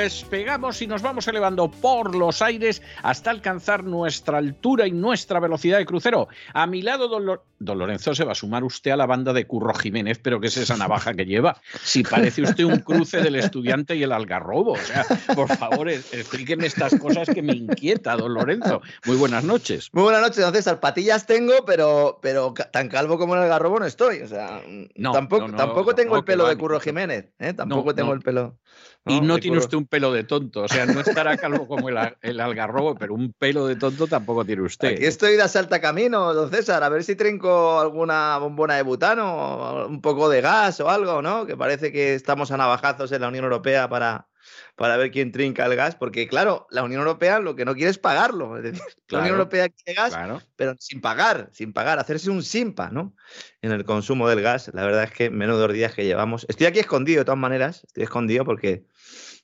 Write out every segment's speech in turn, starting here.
despegamos y nos vamos elevando por los aires hasta alcanzar nuestra altura y nuestra velocidad de crucero. A mi lado, don, Lo- don Lorenzo, se va a sumar usted a la banda de Curro Jiménez, pero ¿qué es esa navaja que lleva? Si parece usted un cruce del estudiante y el algarrobo. O sea, por favor, es- explíqueme estas cosas que me inquieta, don Lorenzo. Muy buenas noches. Muy buenas noches, don César. Patillas tengo, pero, pero tan calvo como el garrobo no estoy. O sea, No, tampoco, no, no, tampoco tengo el pelo de Curro. Jiménez. ¿eh? Tampoco tengo el pelo. Y no tiene usted un pelo de tonto, o sea, no estará calvo como el, el algarrobo, pero un pelo de tonto tampoco tiene usted. Aquí estoy de asalta camino, don César, a ver si trinco alguna bombona de butano, un poco de gas o algo, ¿no? Que parece que estamos a navajazos en la Unión Europea para, para ver quién trinca el gas, porque claro, la Unión Europea lo que no quiere es pagarlo. Es decir, la Unión Europea quiere gas, Claro. pero sin pagar, sin pagar, hacerse un simpa, ¿no? En el consumo del gas. La verdad es que menudos días que llevamos. Estoy aquí escondido de todas maneras, estoy escondido porque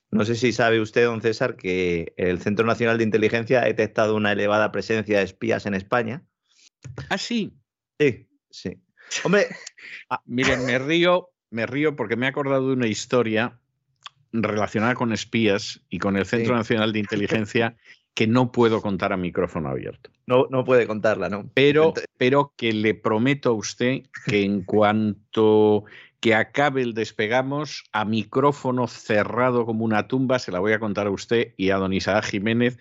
no sé si sabe usted, don César, que el Centro Nacional de Inteligencia ha detectado una elevada presencia de espías en España. Ah, sí. Sí, sí. Hombre, Miren, me río, me río porque me he acordado de una historia relacionada con espías y con el Centro Sí. Nacional de Inteligencia que no puedo contar a micrófono abierto. no, no puede contarla, ¿no? Pero, pero que le prometo a usted que en cuanto que acabe el despegamos, a micrófono cerrado como una tumba, se la voy a contar a usted y a don Isaac Jiménez,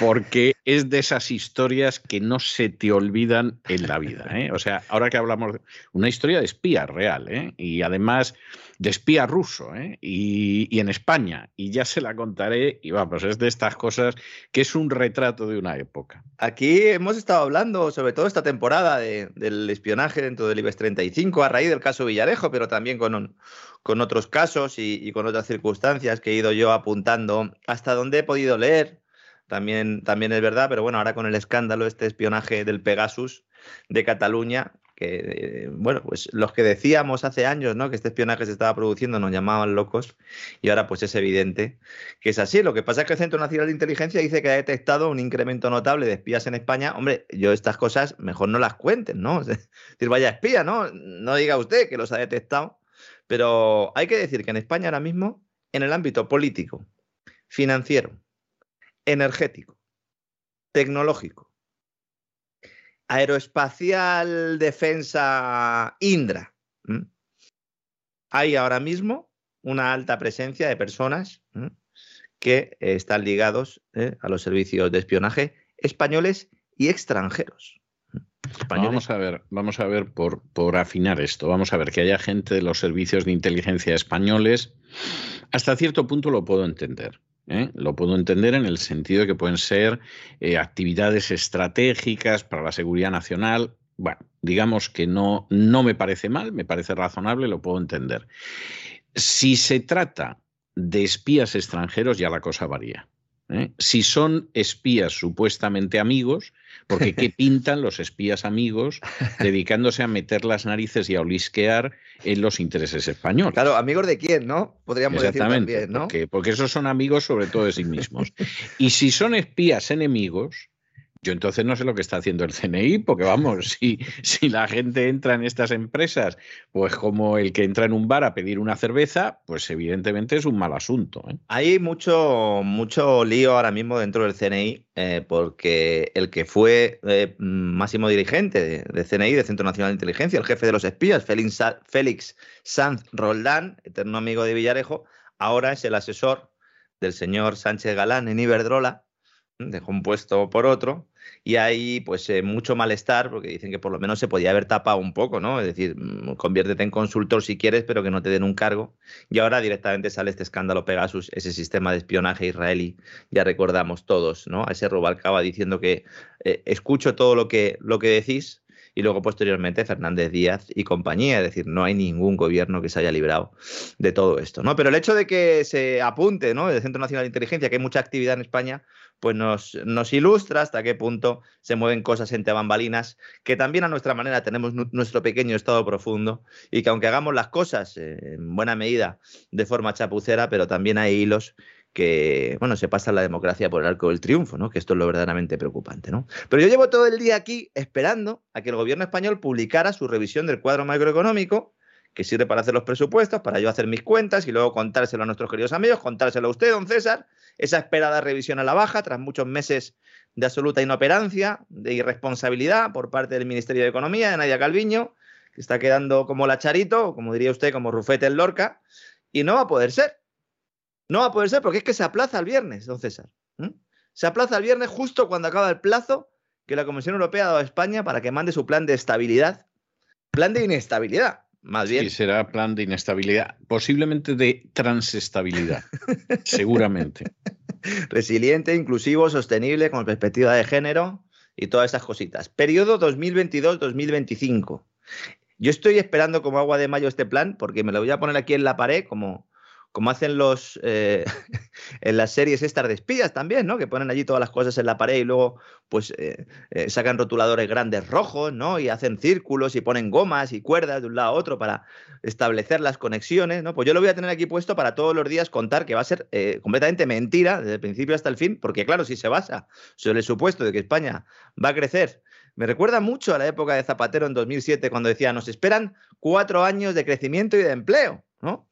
porque es de esas historias que no se te olvidan en la vida. ¿eh? O sea, ahora que hablamos de una historia de espía real, ¿eh? y además de espía ruso, ¿eh? y, y en España, y ya se la contaré, y vamos, es de estas cosas que es un retrato de una época. Aquí hemos estado hablando, sobre todo esta temporada, de- del espionaje dentro del IBEX 35 a raíz del caso Villarejo, pero también con, con otros casos y, y con otras circunstancias que he ido yo apuntando hasta donde he podido leer. También, también es verdad, pero bueno, ahora con el escándalo, este espionaje del Pegasus de Cataluña, que, eh, bueno, pues los que decíamos hace años, ¿no? Que este espionaje se estaba produciendo nos llamaban locos y ahora pues es evidente que es así. Lo que pasa es que el Centro Nacional de Inteligencia dice que ha detectado un incremento notable de espías en España. Hombre, yo estas cosas mejor no las cuenten, ¿no? Es vaya espía, ¿no? No diga usted que los ha detectado. Pero hay que decir que en España ahora mismo, en el ámbito político, financiero, energético, tecnológico, aeroespacial, defensa, Indra, hay ahora mismo una alta presencia de personas que eh, están ligados eh, a los servicios de espionaje españoles y extranjeros. Vamos a ver, vamos a ver por, por afinar esto. Vamos a ver que haya gente de los servicios de inteligencia españoles. Hasta cierto punto lo puedo entender. ¿Eh? Lo puedo entender en el sentido de que pueden ser eh, actividades estratégicas para la seguridad nacional. Bueno, digamos que no, no me parece mal, me parece razonable, lo puedo entender. Si se trata de espías extranjeros, ya la cosa varía. ¿Eh? Si son espías supuestamente amigos, porque ¿qué pintan los espías amigos dedicándose a meter las narices y a olisquear en los intereses españoles? Claro, amigos de quién, ¿no? Podríamos decir también, ¿no? porque, porque esos son amigos sobre todo de sí mismos. Y si son espías enemigos, Yo entonces no sé lo que está haciendo el CNI, porque vamos, si, si la gente entra en estas empresas, pues como el que entra en un bar a pedir una cerveza, pues evidentemente es un mal asunto. ¿eh? Hay mucho, mucho lío ahora mismo dentro del CNI, eh, porque el que fue eh, máximo dirigente de, CNI, de Centro Nacional de Inteligencia, el jefe de los espías, Félix, Félix Sanz Roldán, eterno amigo de Villarejo, ahora es el asesor del señor Sánchez Galán en Iberdrola, dejó un puesto por otro, y hay pues eh, mucho malestar porque dicen que por lo menos se podía haber tapado un poco, ¿no? Es decir, mm, conviértete en consultor si quieres, pero que no te den un cargo. Y ahora directamente sale este escándalo Pegasus, ese sistema de espionaje israelí, ya recordamos todos, ¿no? A ese Rubalcaba diciendo que eh, escucho todo lo que, lo que decís, y luego posteriormente Fernández Díaz y compañía, es decir, no hay ningún gobierno que se haya librado de todo esto, ¿no? Pero el hecho de que se apunte, ¿no? El Centro Nacional de Inteligencia, que hay mucha actividad en España, pues nos, nos ilustra hasta qué punto se mueven cosas entre bambalinas, que también a nuestra manera tenemos nuestro pequeño estado profundo y que aunque hagamos las cosas en buena medida de forma chapucera, pero también hay hilos que, bueno, se pasa la democracia por el arco del triunfo, ¿no? Que esto es lo verdaderamente preocupante, ¿no? Pero yo llevo todo el día aquí esperando a que el gobierno español publicara su revisión del cuadro macroeconómico, que sirve para hacer los presupuestos, para yo hacer mis cuentas y luego contárselo a nuestros queridos amigos, contárselo a usted, don César, esa esperada revisión a la baja tras muchos meses de absoluta inoperancia, de irresponsabilidad por parte del Ministerio de Economía, de Nadia Calviño, que está quedando como la Charito, como diría usted, como Rufete el Lorca, y no va a poder ser. No va a poder ser porque es que se aplaza el viernes, don César. Se aplaza el viernes justo cuando acaba el plazo que la Comisión Europea ha dado a España para que mande su plan de estabilidad. Plan de inestabilidad, más bien. Sí, será plan de inestabilidad, posiblemente de transestabilidad, seguramente. Resiliente, inclusivo, sostenible, con perspectiva de género y todas esas cositas. Periodo 2022-2025. Yo estoy esperando como agua de mayo este plan porque me lo voy a poner aquí en la pared como, como hacen los eh, en las series estas de espías también, ¿no? Que ponen allí todas las cosas en la pared y luego pues eh, eh, sacan rotuladores grandes rojos, ¿no? Y hacen círculos y ponen gomas y cuerdas de un lado a otro para establecer las conexiones, ¿no? Pues yo lo voy a tener aquí puesto para todos los días contar que va a ser completamente mentira desde el principio hasta el fin, porque claro, si se basa sobre el supuesto de que España va a crecer me recuerda mucho a la época de Zapatero en 2007, cuando decía, nos esperan cuatro años de crecimiento y de empleo, ¿no?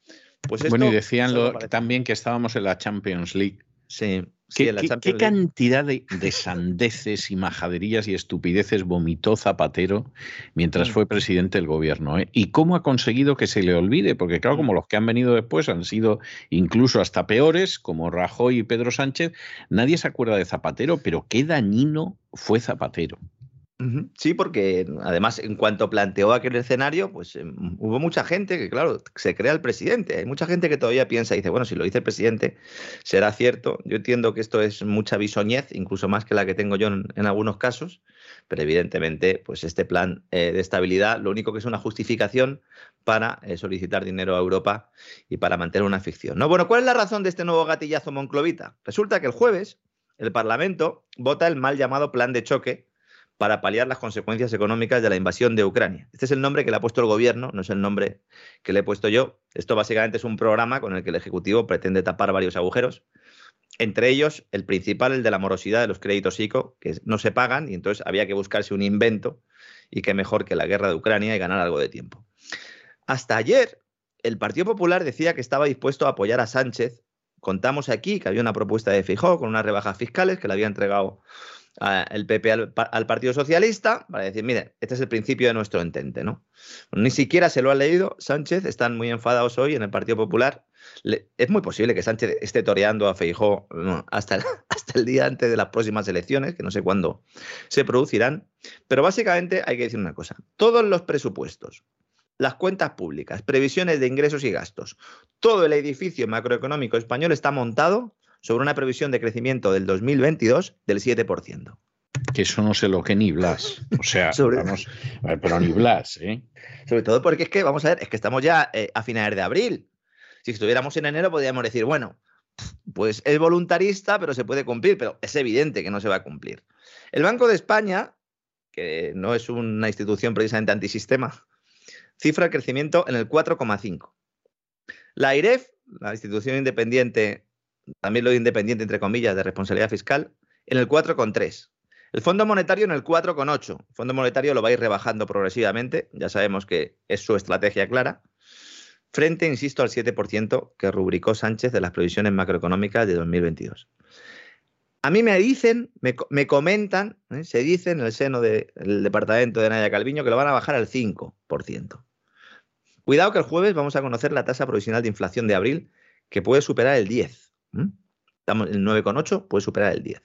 Pues bueno, y decían también que estábamos en la Champions League. Sí. ¿Qué, qué, cantidad de, sandeces y majaderías y estupideces vomitó Zapatero mientras mm. fue presidente del gobierno? Eh? ¿Y cómo ha conseguido que se le olvide? Porque claro, como mm. los que han venido después han sido incluso hasta peores, como Rajoy y Pedro Sánchez, nadie se acuerda de Zapatero, pero qué dañino fue Zapatero. Sí, porque además en cuanto planteó aquel escenario, pues em, hubo mucha gente que, claro, se crea el presidente. Hay mucha gente que todavía piensa y dice, bueno, si lo dice el presidente, será cierto. Yo entiendo que esto es mucha bisoñez, incluso más que la que tengo yo en, algunos casos, pero evidentemente, pues este plan eh, de estabilidad lo único que es una justificación para eh, solicitar dinero a Europa y para mantener una ficción. ¿no? Bueno, ¿cuál es la razón de este nuevo gatillazo monclovita? Resulta que el jueves el Parlamento vota el mal llamado plan de choque para paliar las consecuencias económicas de la invasión de Ucrania. Este es el nombre que le ha puesto el gobierno, no es el nombre que le he puesto yo. Esto básicamente es un programa con el que el Ejecutivo pretende tapar varios agujeros, entre ellos el principal, el de la morosidad de los créditos ICO, que no se pagan y entonces había que buscarse un invento y qué mejor que la guerra de Ucrania y ganar algo de tiempo. Hasta ayer, el Partido Popular decía que estaba dispuesto a apoyar a Sánchez. Contamos aquí que había una propuesta de Fijó con unas rebajas fiscales que le había entregado el PP al, Partido Socialista para decir, mire, este es el principio de nuestro entente, ¿no? Ni siquiera se lo ha leído Sánchez, están muy enfadados hoy en el Partido Popular. es muy posible que Sánchez esté toreando a Feijó hasta, hasta el día antes de las próximas elecciones, que no sé cuándo se producirán. Pero básicamente hay que decir una cosa, todos los presupuestos, las cuentas públicas, previsiones de ingresos y gastos, todo el edificio macroeconómico español está montado sobre una previsión de crecimiento del 2022 del 7%. Que eso no sé lo que ni Blas. O sea, vamos, pero ni Blas, ¿eh? Sobre todo porque es que, vamos a ver, es que estamos ya eh, a finales de abril. Si estuviéramos en enero, podríamos decir, bueno, pues es voluntarista, pero se puede cumplir, pero es evidente que no se va a cumplir. El Banco de España, que no es una institución precisamente antisistema, cifra el crecimiento en el 4,5. La IREF, la institución independiente también lo independiente, entre comillas, de responsabilidad fiscal, en el 4,3. El Fondo Monetario en el 4,8. El Fondo Monetario lo va a ir rebajando progresivamente, ya sabemos que es su estrategia clara, frente, insisto, al 7% que rubricó Sánchez de las previsiones macroeconómicas de 2022. A mí me dicen, me, comentan, ¿eh? se dice en el seno del departamento de Nadia Calviño que lo van a bajar al 5%. Cuidado que el jueves vamos a conocer la tasa provisional de inflación de abril, que puede superar el 10. Estamos en el 9,8, puede superar el 10.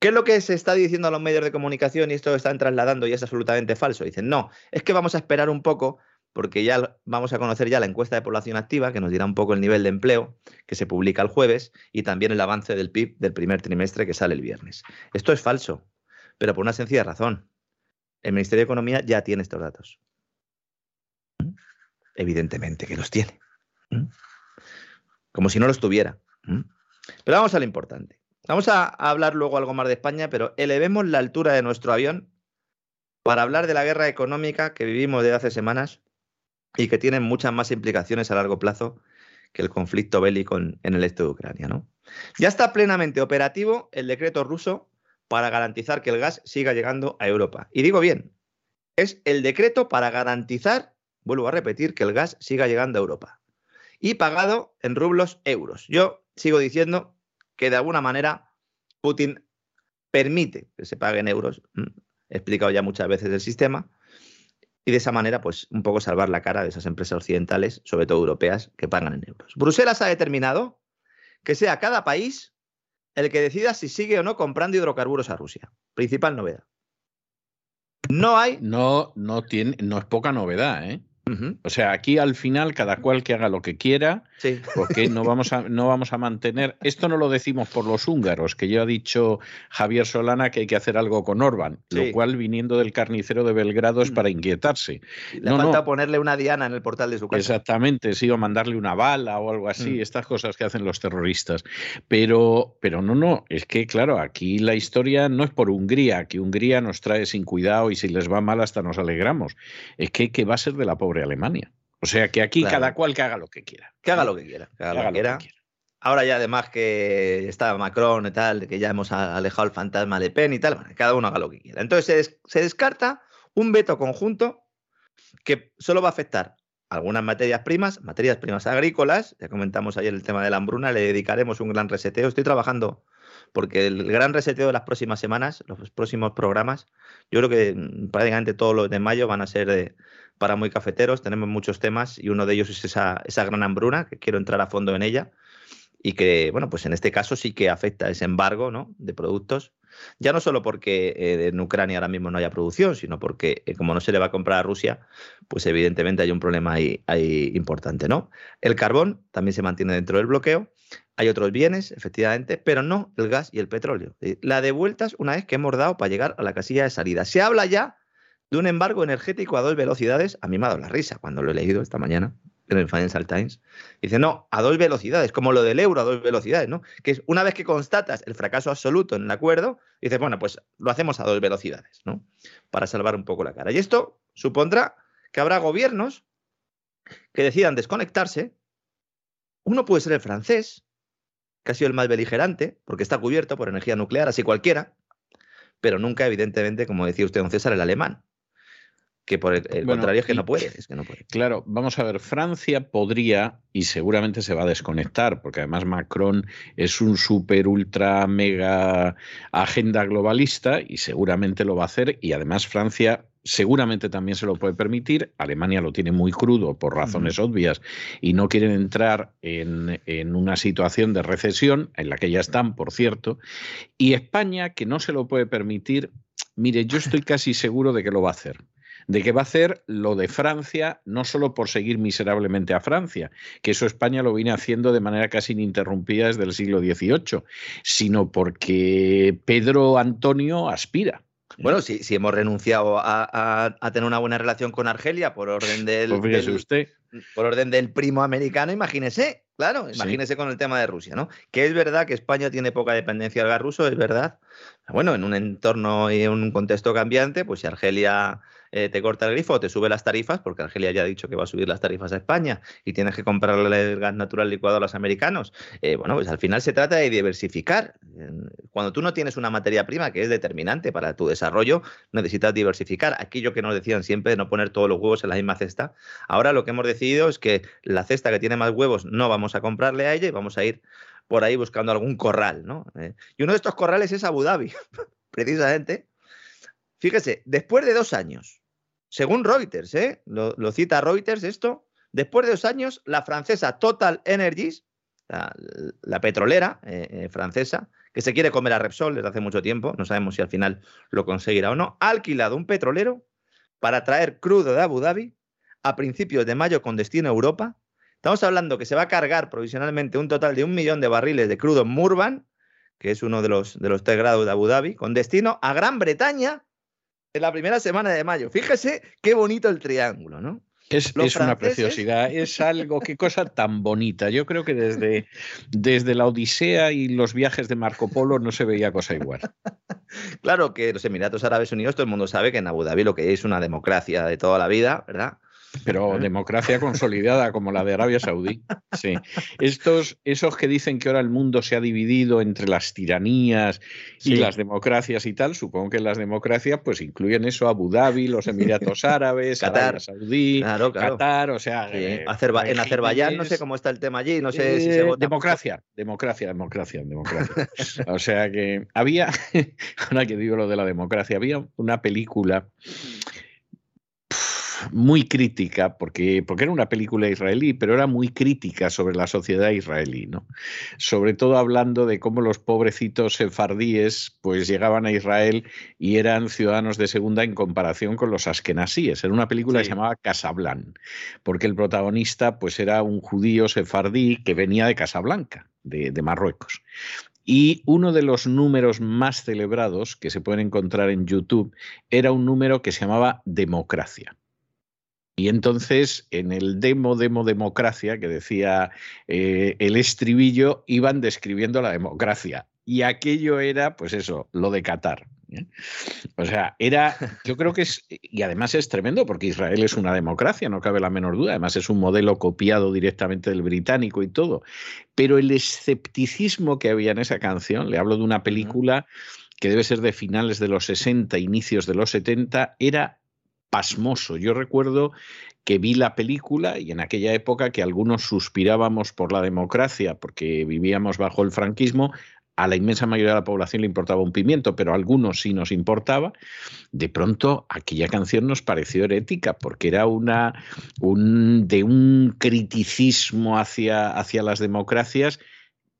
¿Qué es lo que se está diciendo a los medios de comunicación y esto lo están trasladando y es absolutamente falso? Dicen, no, es que vamos a esperar un poco porque ya vamos a conocer ya la encuesta de población activa, que nos dirá un poco el nivel de empleo, que se publica el jueves, y también el avance del PIB del primer trimestre que sale el viernes. Esto es falso, pero por una sencilla razón. El Ministerio de Economía ya tiene estos datos. Evidentemente que los tiene. Como si no los tuviera. Pero vamos a lo importante. Vamos a hablar luego algo más de España, pero elevemos la altura de nuestro avión para hablar de la guerra económica que vivimos desde hace semanas y que tienen muchas más implicaciones a largo plazo que el conflicto bélico en, el este de Ucrania. Ya está plenamente operativo el decreto ruso para garantizar que el gas siga llegando a Europa. Y digo bien, es el decreto para garantizar, vuelvo a repetir, que el gas siga llegando a Europa. Y pagado en rublos euros. Yo sigo diciendo que de alguna manera Putin permite que se pague en euros. He explicado ya muchas veces el sistema y de esa manera, pues un poco salvar la cara de esas empresas occidentales, sobre todo europeas, que pagan en euros. Bruselas ha determinado que sea cada país el que decida si sigue o no comprando hidrocarburos a Rusia. Principal novedad. No hay. No, no tiene, no es poca novedad, ¿eh? O sea, aquí al final cada cual que haga lo que quiera, porque no vamos, a, no vamos a mantener. Esto no lo decimos por los húngaros, que ya ha dicho Javier Solana que hay que hacer algo con Orban, lo cual viniendo del carnicero de Belgrado es mm. para inquietarse. Le falta ponerle una diana en el portal de su casa. Exactamente, sí, o mandarle una bala o algo así, mm. estas cosas que hacen los terroristas. Pero, pero no, no, es que claro, aquí la historia no es por Hungría, que Hungría nos trae sin cuidado y si les va mal hasta nos alegramos. Es que, que va a ser de la Alemania. O sea que aquí cada cual que haga lo que quiera. Que haga lo que quiera. Que haga, lo, que quiera. Ahora ya además que está Macron y tal, que ya hemos alejado el fantasma de Pen y tal, bueno, cada uno haga lo que quiera. Entonces se, descarta un veto conjunto que solo va a afectar algunas materias primas, materias primas agrícolas, ya comentamos ayer el tema de la hambruna, le dedicaremos un gran reseteo. Estoy trabajando porque el gran reseteo de las próximas semanas, los próximos programas, yo creo que mm, prácticamente todos los de mayo van a ser de, para muy cafeteros. Tenemos muchos temas y uno de ellos es esa, gran hambruna, que quiero entrar a fondo en ella y que, bueno, pues en este caso sí que afecta ese embargo ¿no? de productos, ya no solo porque eh, en Ucrania ahora mismo no haya producción, sino porque eh, como no se le va a comprar a Rusia, pues evidentemente hay un problema ahí, ahí, importante, ¿no? El carbón también se mantiene dentro del bloqueo, hay otros bienes, efectivamente, pero no el gas y el petróleo. La de vueltas una vez que hemos dado para llegar a la casilla de salida. Se habla ya de un embargo energético a dos velocidades, a mí me ha dado la risa cuando lo he leído esta mañana en el Financial Times. Dice, no, a dos velocidades, como lo del euro a dos velocidades, ¿no? Que es una vez que constatas el fracaso absoluto en el acuerdo, dices, bueno, pues lo hacemos a dos velocidades, ¿no? Para salvar un poco la cara. Y esto supondrá que habrá gobiernos que decidan desconectarse. Uno puede ser el francés, que ha sido el más beligerante, porque está cubierto por energía nuclear, así cualquiera, pero nunca, evidentemente, como decía usted, don César, el alemán que por el, contrario es que no puede, es que no puede. Claro, vamos a ver, Francia podría y seguramente se va a desconectar, porque además Macron es un super ultra mega agenda globalista y seguramente lo va a hacer y además Francia seguramente también se lo puede permitir. Alemania lo tiene muy crudo por razones obvias y no quieren entrar en, en, una situación de recesión, en la que ya están, por cierto. Y España, que no se lo puede permitir, mire, yo estoy casi seguro de que lo va a hacer de que va a hacer lo de Francia, no solo por seguir miserablemente a Francia, que eso España lo viene haciendo de manera casi ininterrumpida desde el siglo XVIII, sino porque Pedro Antonio aspira. Bueno, si, si hemos renunciado a, tener una buena relación con Argelia por orden del, pues usted. por orden del primo americano, imagínese, claro, imagínese con el tema de Rusia, ¿no? Que es verdad que España tiene poca dependencia del gas ruso, es verdad. Bueno, en un entorno y en un contexto cambiante, pues si Argelia eh, te corta el grifo o te sube las tarifas, porque Argelia ya ha dicho que va a subir las tarifas a España y tienes que comprarle el gas natural licuado a los americanos, eh, bueno, pues al final se trata de diversificar. Cuando tú no tienes una materia prima que es determinante para tu desarrollo, necesitas diversificar. Aquello que nos decían siempre de no poner todos los huevos en la misma cesta. Ahora lo que hemos decidido es que la cesta que tiene más huevos no vamos a comprarle a ella y vamos a ir por ahí buscando algún corral, ¿no? Eh, y uno de estos corrales es Abu Dhabi, precisamente. Fíjese, después de dos años, según Reuters, ¿eh? lo, cita Reuters esto, después de dos años, la francesa Total Energies, la, petrolera eh, eh, francesa, que se quiere comer a Repsol desde hace mucho tiempo, no sabemos si al final lo conseguirá o no, ha alquilado un petrolero para traer crudo de Abu Dhabi a principios de mayo con destino a Europa Estamos hablando que se va a cargar provisionalmente un total de un millón de barriles de crudo Murban, que es uno de los, de los tres grados de Abu Dhabi, con destino a Gran Bretaña en la primera semana de mayo. Fíjese qué bonito el triángulo, ¿no? Es, una preciosidad, es algo, qué cosa tan bonita. Yo creo que desde, desde la Odisea y los viajes de Marco Polo no se veía cosa igual. claro que los Emiratos Árabes Unidos, todo el mundo sabe que en Abu Dhabi lo que es una democracia de toda la vida, ¿verdad? Pero democracia consolidada como la de Arabia Saudí. Sí. Estos, esos que dicen que ahora el mundo se ha dividido entre las tiranías y las democracias y tal, supongo que las democracias pues incluyen eso, Abu Dhabi, los Emiratos Árabes, Qatar, Saudí, Qatar, o sea... en Azerbaiyán no sé cómo está el tema allí, no sé si se vota. Democracia, democracia, democracia, democracia. o sea que había, ahora que digo lo de la democracia, había una película muy crítica, porque, porque era una película israelí, pero era muy crítica sobre la sociedad israelí, ¿no? Sobre todo hablando de cómo los pobrecitos sefardíes pues llegaban a Israel y eran ciudadanos de segunda en comparación con los askenasíes. Era una película que se llamaba Casablanca, porque el protagonista pues era un judío sefardí que venía de Casablanca, de, de Marruecos. Y uno de los números más celebrados que se pueden encontrar en YouTube era un número que se llamaba Democracia. Y entonces, en el demo, demo, democracia, que decía eh, el estribillo, iban describiendo la democracia. Y aquello era, pues eso, lo de Qatar. ¿eh? O sea, era, yo creo que es, y además es tremendo porque Israel es una democracia, no cabe la menor duda, además es un modelo copiado directamente del británico y todo, pero el escepticismo que había en esa canción, le hablo de una película que debe ser de finales de los 60, inicios de los 70, era pasmoso. Yo recuerdo que vi la película y en aquella época que algunos suspirábamos por la democracia porque vivíamos bajo el franquismo, a la inmensa mayoría de la población le importaba un pimiento, pero a algunos sí nos importaba. De pronto aquella canción nos pareció herética porque era una un, de un criticismo hacia, hacia las democracias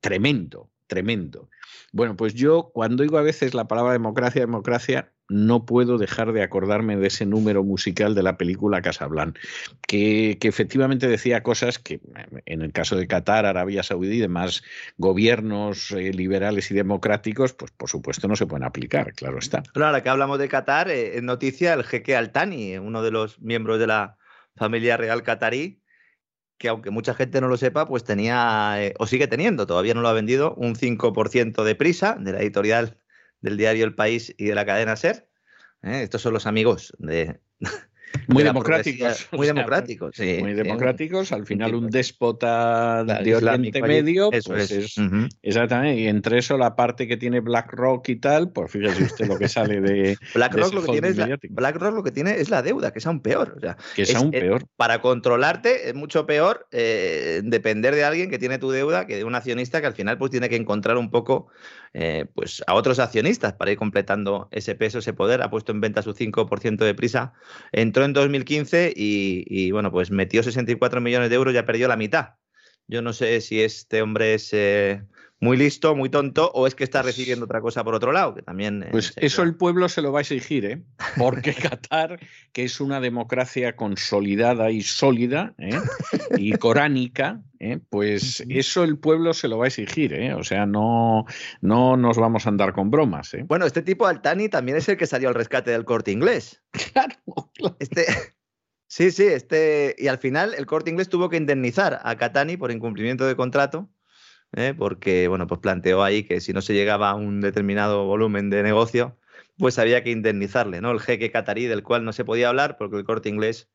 tremendo, tremendo. Bueno, pues yo cuando oigo a veces la palabra democracia, democracia, no puedo dejar de acordarme de ese número musical de la película Casablanca, que, que, efectivamente decía cosas que en el caso de Qatar, Arabia Saudí y demás gobiernos eh, liberales y democráticos, pues por supuesto no se pueden aplicar, claro está. ahora que hablamos de Qatar, eh, en noticia el jeque Altani, uno de los miembros de la familia real qatarí, que aunque mucha gente no lo sepa, pues tenía, eh, o sigue teniendo, todavía no lo ha vendido, un 5% de prisa de la editorial del diario El País y de la cadena Ser. ¿eh? Estos son los amigos de, muy democráticos. Muy democráticos, sí. Muy democráticos. Al final, un déspota de Oriente Medio. Eso pues es. Exactamente. Y entre eso, la parte que tiene BlackRock y tal, pues fíjese usted lo que sale de. BlackRock, lo, que tiene es la, BlackRock lo que tiene es la deuda, que es aún peor. O sea, que es, aún peor. para controlarte es mucho peor eh, depender de alguien que tiene tu deuda que de un accionista que al final pues tiene que encontrar un poco eh, pues a otros accionistas para ir completando ese peso, ese poder. Ha puesto en venta su 5% de prisa. Entró en 2015 y, bueno, pues metió 64 millones de euros y ya perdió la mitad. Yo no sé si este hombre es muy listo, muy tonto, o es que está recibiendo otra cosa por otro lado, que también... Eh, pues eso el pueblo se lo va a exigir, ¿eh? Porque Qatar, que es una democracia consolidada y sólida ¿eh? y coránica, ¿eh? pues eso el pueblo se lo va a exigir, ¿eh? O sea, no, no nos vamos a andar con bromas, ¿eh? Bueno, este tipo Altani también es el que salió al rescate del corte inglés. Claro, claro. Este... Sí, sí, este. Y al final el corte inglés tuvo que indemnizar a Catani por incumplimiento de contrato ¿eh? porque bueno, pues planteó ahí que si no se llegaba a un determinado volumen de negocio, pues había que indemnizarle, ¿no? El jeque catarí del cual no se podía hablar porque el corte inglés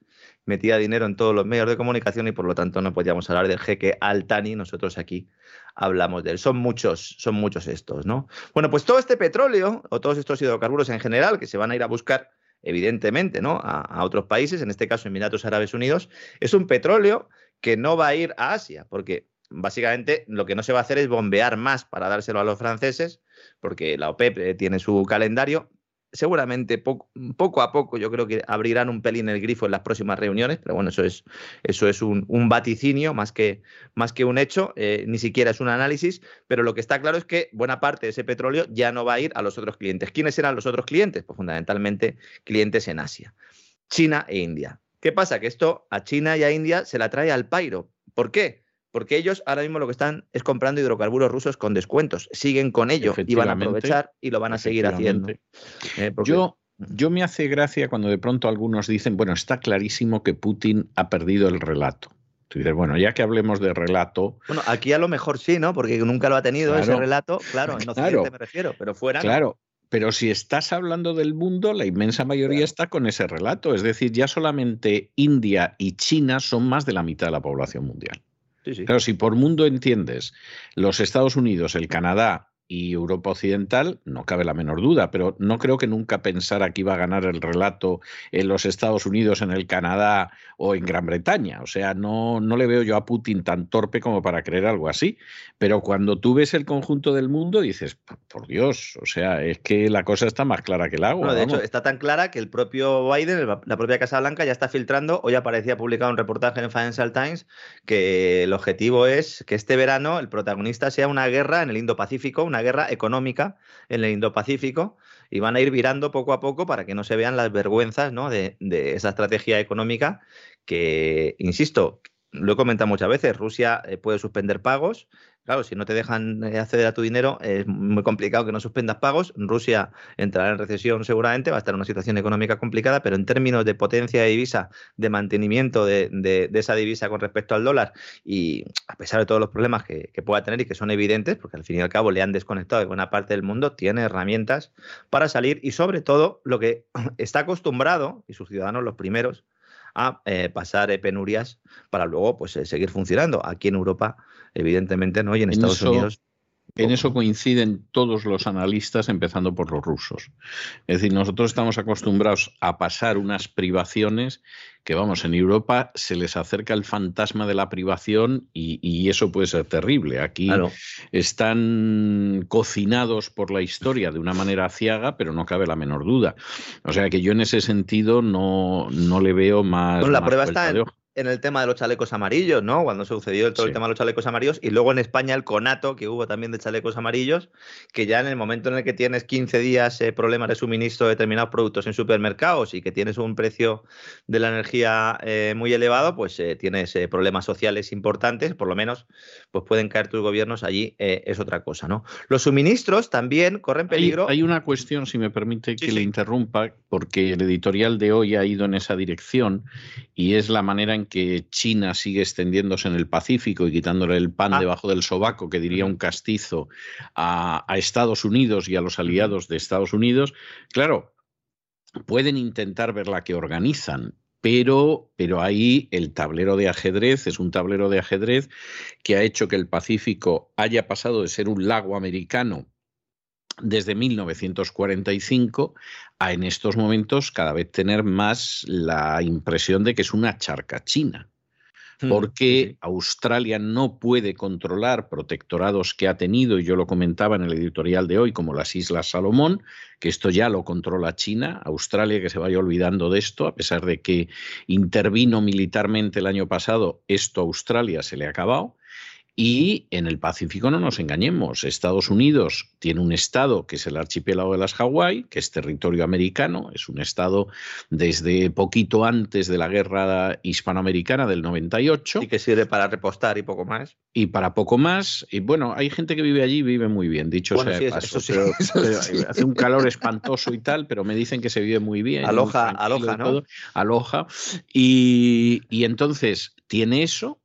metía dinero en todos los medios de comunicación y por lo tanto no podíamos hablar del jeque Altani, nosotros aquí hablamos de él. Son muchos, son muchos estos, ¿no? Bueno, pues todo este petróleo o todos estos hidrocarburos en general que se van a ir a buscar evidentemente, ¿no? A, a, otros países, en este caso Emiratos Árabes Unidos, es un petróleo que no va a ir a Asia, porque básicamente lo que no se va a hacer es bombear más para dárselo a los franceses, porque la OPEP eh, tiene su calendario. Seguramente poco, a poco yo creo que abrirán un pelín el grifo en las próximas reuniones, pero bueno, eso es, eso es un, vaticinio más que, más que un hecho, eh, ni siquiera es un análisis, pero lo que está claro es que buena parte de ese petróleo ya no va a ir a los otros clientes. ¿Quiénes eran los otros clientes? Pues fundamentalmente clientes en Asia, China e India. ¿Qué pasa? Que esto a China y a India se la trae al pairo. ¿Por qué? Porque ellos ahora mismo lo que están es comprando hidrocarburos rusos con descuentos. Siguen con ello y van a aprovechar y lo van a seguir haciendo. Eh, porque... Yo, yo me hace gracia cuando de pronto algunos dicen, bueno, está clarísimo que Putin ha perdido el relato. Tú dices, bueno, ya que hablemos de relato. Bueno, aquí a lo mejor sí, ¿no? Porque nunca lo ha tenido claro, ese relato, claro, en Occidente claro, me refiero, pero fuera. Claro, pero si estás hablando del mundo, la inmensa mayoría está con ese relato. Es decir, ya solamente India y China son más de la mitad de la población mundial. Sí, sí. Claro, si por mundo entiendes los Estados Unidos, el Canadá y Europa Occidental, no cabe la menor duda, pero no creo que nunca pensara que iba a ganar el relato en los Estados Unidos, en el Canadá o en Gran Bretaña. O sea, no, no le veo yo a Putin tan torpe como para creer algo así. Pero cuando tú ves el conjunto del mundo, dices, por Dios, o sea, es que la cosa está más clara que el agua. No, de hecho, está tan clara que el propio Biden, la propia Casa Blanca, ya está filtrando. Hoy aparecía publicado un reportaje en Financial Times que el objetivo es que este verano el protagonista sea una guerra en el Indo-Pacífico, una guerra económica en el Indo-Pacífico y van a ir virando poco a poco para que no se vean las vergüenzas de, de, esa estrategia económica que, insisto, lo he comentado muchas veces, Rusia eh, puede suspender pagos, Claro, si no te dejan eh, acceder a tu dinero, es muy complicado que no suspendas pagos. Rusia entrará en recesión seguramente, va a estar en una situación económica complicada, pero en términos de potencia de divisa, de mantenimiento de, de, de esa divisa con respecto al dólar, y a pesar de todos los problemas que, que, pueda tener y que son evidentes, porque al fin y al cabo le han desconectado de buena parte del mundo, tiene herramientas para salir y sobre todo lo que está acostumbrado, y sus ciudadanos los primeros, a eh, pasar eh, penurias para luego pues eh, seguir funcionando. Aquí en Europa, evidentemente, no, y en, en Estados eso, Unidos. En eso coinciden todos los analistas, empezando por los rusos. Es decir, nosotros estamos acostumbrados a pasar unas privaciones que, vamos, en Europa se les acerca el fantasma de la privación y, y eso puede ser terrible. Aquí claro. están cocinados por la historia de una manera ciaga, pero no cabe la menor duda. O sea que yo en ese sentido no, no le veo más. Bueno, la más prueba está en, en el tema de los chalecos amarillos, ¿no? Cuando sucedió todo sí. el tema de los chalecos amarillos y luego en España el conato que hubo también de chalecos amarillos, que ya en el momento en el que tienes 15 días eh, problemas de suministro de determinados productos en supermercados y que tienes un precio de la energía eh, muy elevado, pues eh, tienes problemas sociales importantes, por lo menos pues pueden caer tus gobiernos allí, eh, es otra cosa, ¿no? Los suministros también corren peligro. Hay, hay una cuestión, si me permite que sí, le interrumpa, porque el editorial de hoy ha ido en esa dirección y es la manera en que China sigue extendiéndose en el Pacífico y quitándole el pan ah. debajo del sobaco, que diría un castizo, a, a Estados Unidos y a los aliados de Estados Unidos, claro, pueden intentar ver la que organizan, pero, pero, ahí el tablero de ajedrez es un tablero de ajedrez que ha hecho que el Pacífico haya pasado de ser un lago americano desde 1945 a en estos momentos cada vez tener más la impresión de que es una charca china porque Australia no puede controlar protectorados que ha tenido, y yo lo comentaba en el editorial de hoy, como las Islas Salomón, que esto ya lo controla China, Australia que se vaya olvidando de esto, a pesar de que intervino militarmente el año pasado, esto a Australia se le ha acabado. Y en el Pacífico no nos engañemos, Estados Unidos tiene un estado que es el archipiélago de las Hawái, que es territorio americano, es un estado desde poquito antes de la guerra hispanoamericana del 98. Y que sirve para repostar y poco más. Y para poco más. Y bueno, hay gente que vive allí y vive muy bien, dicho bueno, sea sí, paso, sí, pero, pero hace un calor espantoso y tal, pero me dicen que se vive muy bien. Aloja, aloja, ¿no? Todo, aloja. Y, y entonces tiene eso,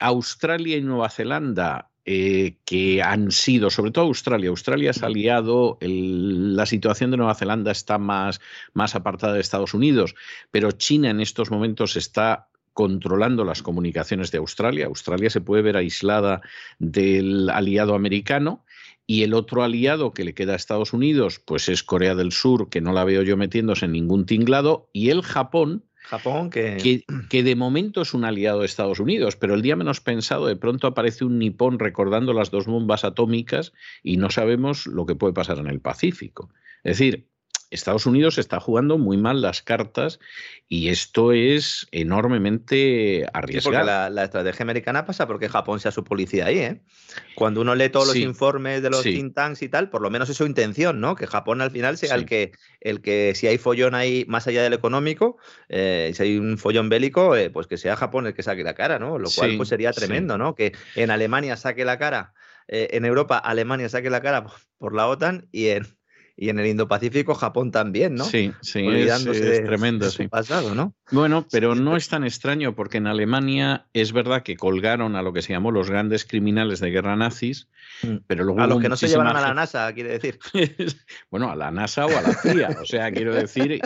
Australia y Nueva Zelanda eh, que han sido, sobre todo Australia. Australia ha aliado, la situación de Nueva Zelanda está más, más apartada de Estados Unidos, pero China en estos momentos está controlando las comunicaciones de Australia. Australia se puede ver aislada del aliado americano y el otro aliado que le queda a Estados Unidos, pues es Corea del Sur, que no la veo yo metiéndose en ningún tinglado, y el Japón, Japón que... que... de momento es un aliado de Estados Unidos, pero el día menos pensado de pronto aparece un nipón recordando las dos bombas atómicas y no sabemos lo que puede pasar en el Pacífico. Es decir, Estados Unidos está jugando muy mal las cartas y esto es enormemente arriesgado. porque la, estrategia americana pasa porque Japón sea su policía ahí. ¿eh? Cuando uno lee todos los informes de los think tanks y tal, por lo menos es su intención, ¿no? Que Japón al final sea el, que, el que, si hay follón ahí más allá del económico, eh, si hay un follón bélico, eh, pues que sea Japón el que saque la cara, ¿no? Lo cual pues sería tremendo, ¿no? Que en Alemania saque la cara, eh, en Europa Alemania saque la cara por la OTAN y en y en el Indo-Pacífico Japón también, ¿no? Sí, sí, es, tremendo, sí. pasado, ¿no? Bueno, pero no es tan extraño porque en Alemania es verdad que colgaron a lo que se llamó los grandes criminales de guerra nazis, mm. pero luego a los que no se llevaron a la NASA, quiere decir. bueno, a la NASA o a la CIA, o sea, quiero decir,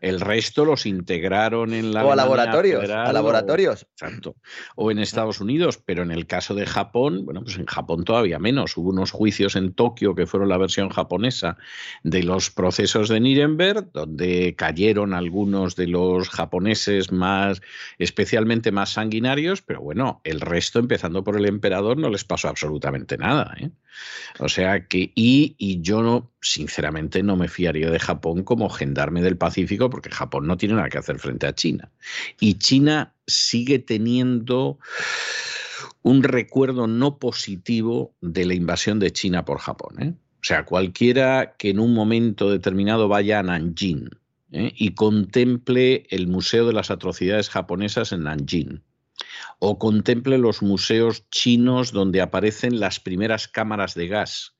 el resto los integraron en la o a laboratorios, a laboratorios, o, exacto, o en Estados Unidos, pero en el caso de Japón, bueno, pues en Japón todavía menos. Hubo unos juicios en Tokio que fueron la versión japonesa de los procesos de Nuremberg, donde cayeron algunos de los japoneses más, especialmente más sanguinarios, pero bueno, el resto, empezando por el emperador, no les pasó absolutamente nada. ¿eh? O sea que, y, y yo no, sinceramente no me fiaría de Japón como gendarme del Pacífico, porque Japón no tiene nada que hacer frente a China. Y China sigue teniendo un recuerdo no positivo de la invasión de China por Japón. ¿eh? O sea, cualquiera que en un momento determinado vaya a Nanjing ¿eh? y contemple el Museo de las Atrocidades Japonesas en Nanjing, o contemple los museos chinos donde aparecen las primeras cámaras de gas,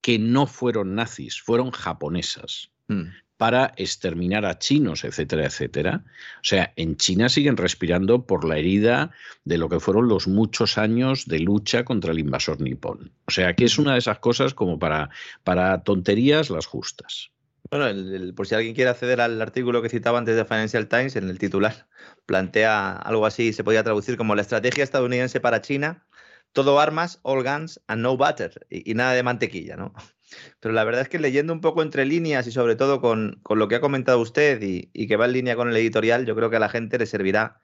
que no fueron nazis, fueron japonesas. Mm para exterminar a chinos, etcétera, etcétera. O sea, en China siguen respirando por la herida de lo que fueron los muchos años de lucha contra el invasor nipón. O sea, que es una de esas cosas como para, para tonterías las justas. Bueno, por si alguien quiere acceder al artículo que citaba antes de Financial Times, en el titular plantea algo así, se podría traducir como la estrategia estadounidense para China, todo armas, all guns and no butter, y, y nada de mantequilla, ¿no? Pero la verdad es que leyendo un poco entre líneas y sobre todo con, lo que ha comentado usted y, que va en línea con el editorial, yo creo que a la gente le servirá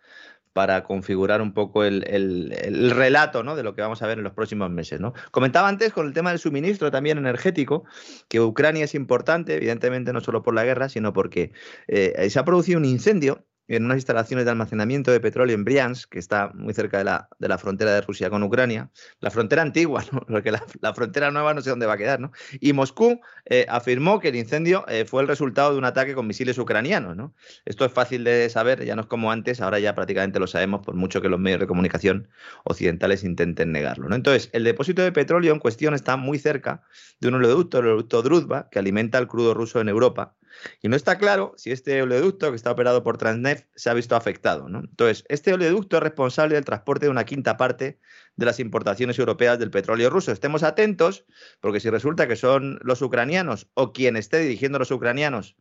para configurar un poco el, relato ¿no? de lo que vamos a ver en los próximos meses. ¿no? Comentaba antes con el tema del suministro también energético, que Ucrania es importante, evidentemente no solo por la guerra, sino porque eh, se ha producido un incendio en unas instalaciones de almacenamiento de petróleo en Briansk, que está muy cerca de la, de la frontera de Rusia con Ucrania, la frontera antigua, porque la, frontera nueva no sé dónde va a quedar, ¿no? Y Moscú eh, afirmó que el incendio eh, fue el resultado de un ataque con misiles ucranianos, ¿no? Esto es fácil de saber, ya no es como antes, ahora ya prácticamente lo sabemos, por mucho que los medios de comunicación occidentales intenten negarlo, ¿no? Entonces, el depósito de petróleo en cuestión está muy cerca de un oleoducto, el oleoducto Druzhba, que alimenta el crudo ruso en Europa, y no está claro si este oleoducto que está operado por Transneft se ha visto afectado. ¿no? Entonces, este oleoducto es responsable del transporte de una quinta parte de las importaciones europeas del petróleo ruso. Estemos atentos, porque si resulta que son los ucranianos o quien esté dirigiendo a los ucranianos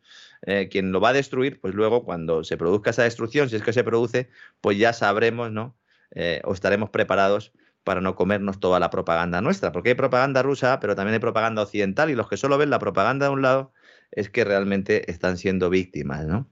eh, quien lo va a destruir, pues luego cuando se produzca esa destrucción, si es que se produce, pues ya sabremos, ¿no? Eh, o estaremos preparados para no comernos toda la propaganda nuestra, porque hay propaganda rusa, pero también hay propaganda occidental, y los que solo ven la propaganda de un lado es que realmente están siendo víctimas. ¿no?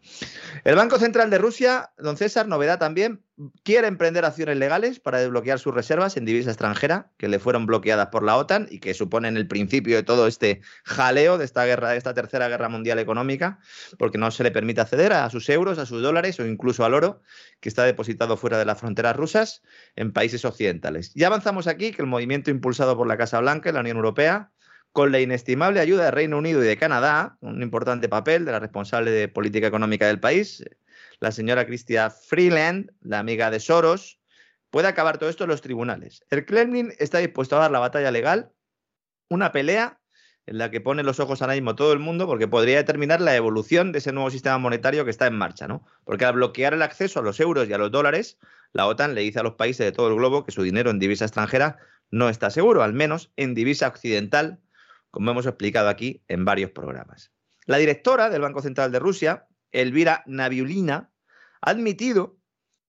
El Banco Central de Rusia, don César, novedad también, quiere emprender acciones legales para desbloquear sus reservas en divisa extranjera que le fueron bloqueadas por la OTAN y que suponen el principio de todo este jaleo de esta guerra, de esta tercera guerra mundial económica, porque no se le permite acceder a sus euros, a sus dólares o incluso al oro que está depositado fuera de las fronteras rusas en países occidentales. Ya avanzamos aquí que el movimiento impulsado por la Casa Blanca y la Unión Europea con la inestimable ayuda de Reino Unido y de Canadá, un importante papel de la responsable de política económica del país, la señora Cristia Freeland, la amiga de Soros, puede acabar todo esto en los tribunales. El Kremlin está dispuesto a dar la batalla legal, una pelea en la que pone los ojos ahora mismo todo el mundo, porque podría determinar la evolución de ese nuevo sistema monetario que está en marcha, ¿no? Porque al bloquear el acceso a los euros y a los dólares, la OTAN le dice a los países de todo el globo que su dinero en divisa extranjera no está seguro, al menos en divisa occidental, como hemos explicado aquí en varios programas. La directora del Banco Central de Rusia, Elvira Naviulina, ha admitido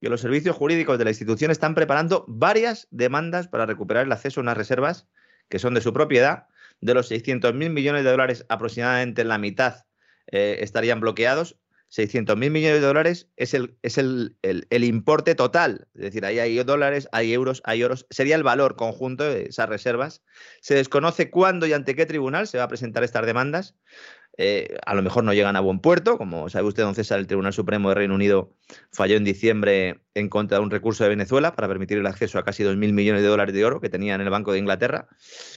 que los servicios jurídicos de la institución están preparando varias demandas para recuperar el acceso a unas reservas que son de su propiedad. De los 600.000 millones de dólares, aproximadamente la mitad eh, estarían bloqueados. 600.000 millones de dólares es, el, es el, el, importe total. Es decir, ahí hay dólares, hay euros, hay euros. Sería el valor conjunto de esas reservas. Se desconoce cuándo y ante qué tribunal se va a presentar estas demandas. Eh, a lo mejor no llegan a buen puerto. Como sabe usted, don César, el Tribunal Supremo de Reino Unido falló en diciembre en contra de un recurso de Venezuela para permitir el acceso a casi 2.000 millones de dólares de oro que tenía en el Banco de Inglaterra.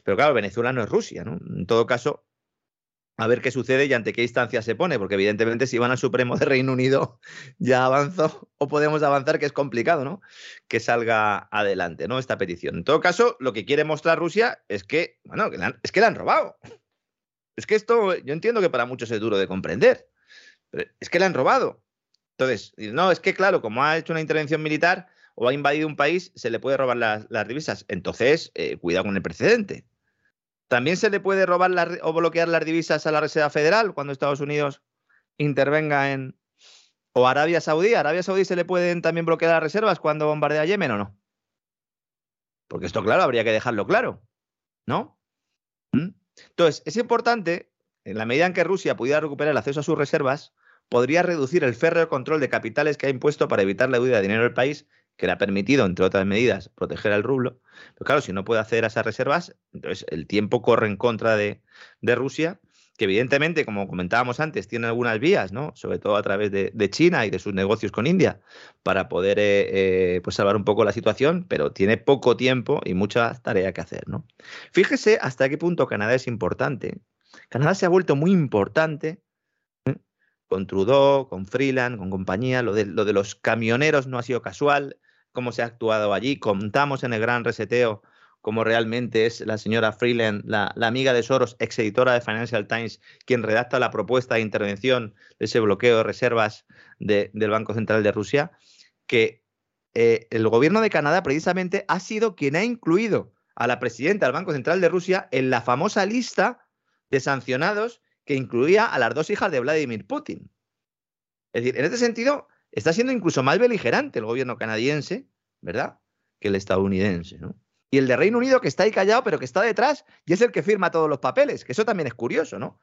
Pero claro, Venezuela no es Rusia. ¿no? En todo caso, a ver qué sucede y ante qué instancia se pone, porque evidentemente si van al Supremo de Reino Unido ya avanzó o podemos avanzar, que es complicado, ¿no? Que salga adelante, ¿no? Esta petición. En todo caso, lo que quiere mostrar Rusia es que, bueno, es que la han robado. Es que esto, yo entiendo que para muchos es duro de comprender, pero es que le han robado. Entonces, no, es que claro, como ha hecho una intervención militar o ha invadido un país, se le puede robar las, divisas. Entonces, eh, cuidado con el precedente. También se le puede robar o bloquear las divisas a la Reserva Federal cuando Estados Unidos intervenga en... O Arabia Saudí. ¿A Arabia Saudí se le pueden también bloquear las reservas cuando bombardea Yemen o no? Porque esto, claro, habría que dejarlo claro. ¿No? ¿Mm? Entonces, es importante, en la medida en que Rusia pudiera recuperar el acceso a sus reservas, podría reducir el férreo control de capitales que ha impuesto para evitar la huida de dinero del país, que le ha permitido, entre otras medidas, proteger al rublo. Pero claro, si no puede a esas reservas, entonces el tiempo corre en contra de, Rusia, que evidentemente, como comentábamos antes, tiene algunas vías, ¿no? sobre todo a través de, China y de sus negocios con India, para poder eh, eh, pues salvar un poco la situación, pero tiene poco tiempo y mucha tarea que hacer. ¿no? Fíjese hasta qué punto Canadá es importante. Canadá se ha vuelto muy importante ¿eh? con Trudeau, con Freeland, con compañía. Lo de, lo de los camioneros no ha sido casual, cómo se ha actuado allí. Contamos en el gran reseteo como realmente es la señora Freeland, la, amiga de Soros, ex editora de Financial Times, quien redacta la propuesta de intervención de ese bloqueo de reservas del Banco Central de Rusia, que eh, el gobierno de Canadá precisamente ha sido quien ha incluido a la presidenta del Banco Central de Rusia en la famosa lista de sancionados que incluía a las dos hijas de Vladimir Putin. Es decir, en este sentido, está siendo incluso más beligerante el gobierno canadiense, ¿verdad?, que el estadounidense, ¿no? y el de Reino Unido que está ahí callado, pero que está detrás y es el que firma todos los papeles, que eso también es curioso, ¿no?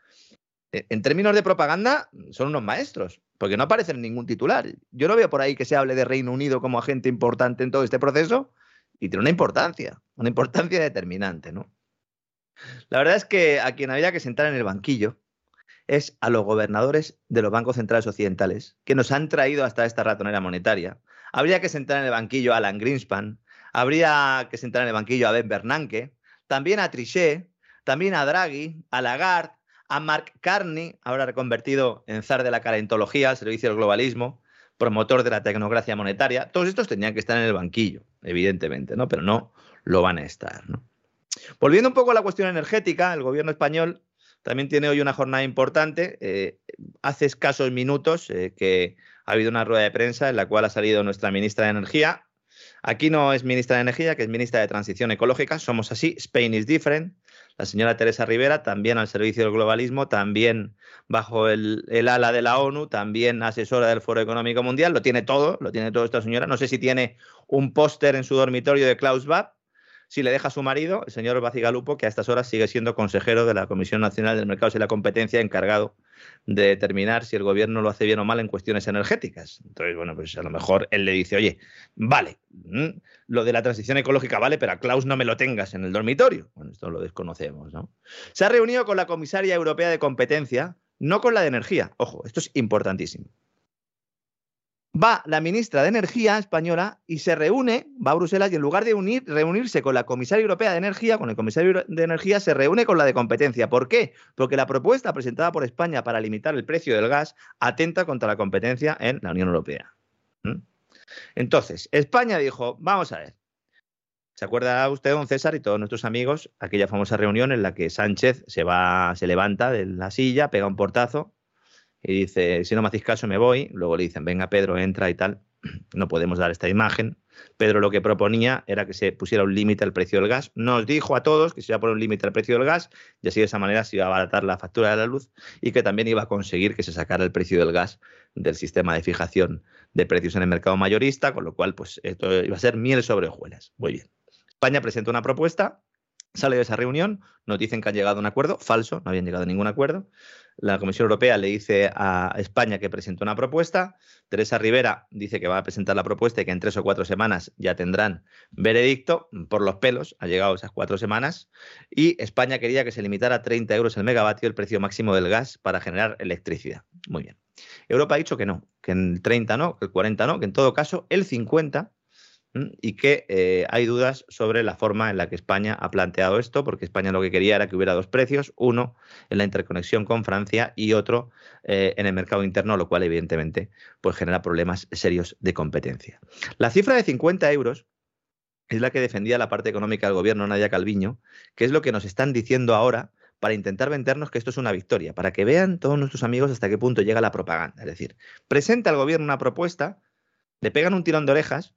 E, en términos de propaganda, son unos maestros, porque no aparecen en ningún titular. Yo no veo por ahí que se hable de Reino Unido como agente importante en todo este proceso y tiene una importancia, una importancia determinante, ¿no? La verdad es que a quien había que sentar en el banquillo es a los gobernadores de los bancos centrales occidentales, que nos han traído hasta esta ratonera monetaria. Habría que sentar en el banquillo a Alan Greenspan, Habría que sentar en el banquillo a Ben Bernanke, también a Trichet, también a Draghi, a Lagarde, a Mark Carney, ahora reconvertido en zar de la calentología al servicio del globalismo, promotor de la tecnocracia monetaria. Todos estos tenían que estar en el banquillo, evidentemente, ¿no? Pero no lo van a estar, Volviendo un poco a la cuestión energética, el gobierno español también tiene hoy una jornada importante. Eh, hace escasos minutos eh, que ha habido una rueda de prensa en la cual ha salido nuestra ministra de Energía, Aquí no es ministra de Energía, que es ministra de Transición Ecológica. Somos así. Spain is different. La señora Teresa Rivera, también al servicio del globalismo, también bajo el, ala de la ONU, también asesora del Foro Económico Mundial. Lo tiene todo, lo tiene todo esta señora. No sé si tiene un póster en su dormitorio de Klaus Schwab, si le deja a su marido, el señor Bacigalupo, que a estas horas sigue siendo consejero de la Comisión Nacional del Mercado y la Competencia, encargado de determinar si el gobierno lo hace bien o mal en cuestiones energéticas. Entonces, bueno, pues a lo mejor él le dice, oye, vale, mm, lo de la transición ecológica vale, pero a Klaus no me lo tengas en el dormitorio. Bueno, esto lo desconocemos, ¿no? Se ha reunido con la comisaria europea de competencia, no con la de energía. Ojo, esto es importantísimo va la ministra de Energía española y se reúne, va a Bruselas y en lugar de unir, reunirse con la comisaria europea de Energía, con el comisario de Energía, se reúne con la de competencia. ¿Por qué? Porque la propuesta presentada por España para limitar el precio del gas atenta contra la competencia en la Unión Europea. ¿Mm? Entonces, España dijo, vamos a ver. ¿Se acuerda usted, don César, y todos nuestros amigos, aquella famosa reunión en la que Sánchez se va, se levanta de la silla, pega un portazo y dice, si no me hacéis caso me voy, luego le dicen, venga Pedro, entra y tal, no podemos dar esta imagen, Pedro lo que proponía era que se pusiera un límite al precio del gas. Nos dijo a todos que se iba a poner un límite al precio del gas y así de esa manera se iba a abaratar la factura de la luz y que también iba a conseguir que se sacara el precio del gas del sistema de fijación de precios en el mercado mayorista, con lo cual pues esto iba a ser miel sobre hojuelas. Muy bien. España presenta una propuesta, sale de esa reunión, nos dicen que han llegado a un acuerdo, falso, no habían llegado a ningún acuerdo. La Comisión Europea le dice a España que presentó una propuesta. Teresa Rivera dice que va a presentar la propuesta y que en tres o cuatro semanas ya tendrán veredicto. Por los pelos, ha llegado esas cuatro semanas. Y España quería que se limitara a 30 euros el megavatio el precio máximo del gas para generar electricidad. Muy bien. Europa ha dicho que no, que en 30 no, que el 40 no, que en todo caso el 50 y que eh, hay dudas sobre la forma en la que España ha planteado esto, porque España lo que quería era que hubiera dos precios, uno en la interconexión con Francia y otro eh, en el mercado interno, lo cual evidentemente pues, genera problemas serios de competencia. La cifra de 50 euros es la que defendía la parte económica del gobierno, Nadia Calviño, que es lo que nos están diciendo ahora para intentar vendernos que esto es una victoria, para que vean todos nuestros amigos hasta qué punto llega la propaganda. Es decir, presenta al gobierno una propuesta, le pegan un tirón de orejas,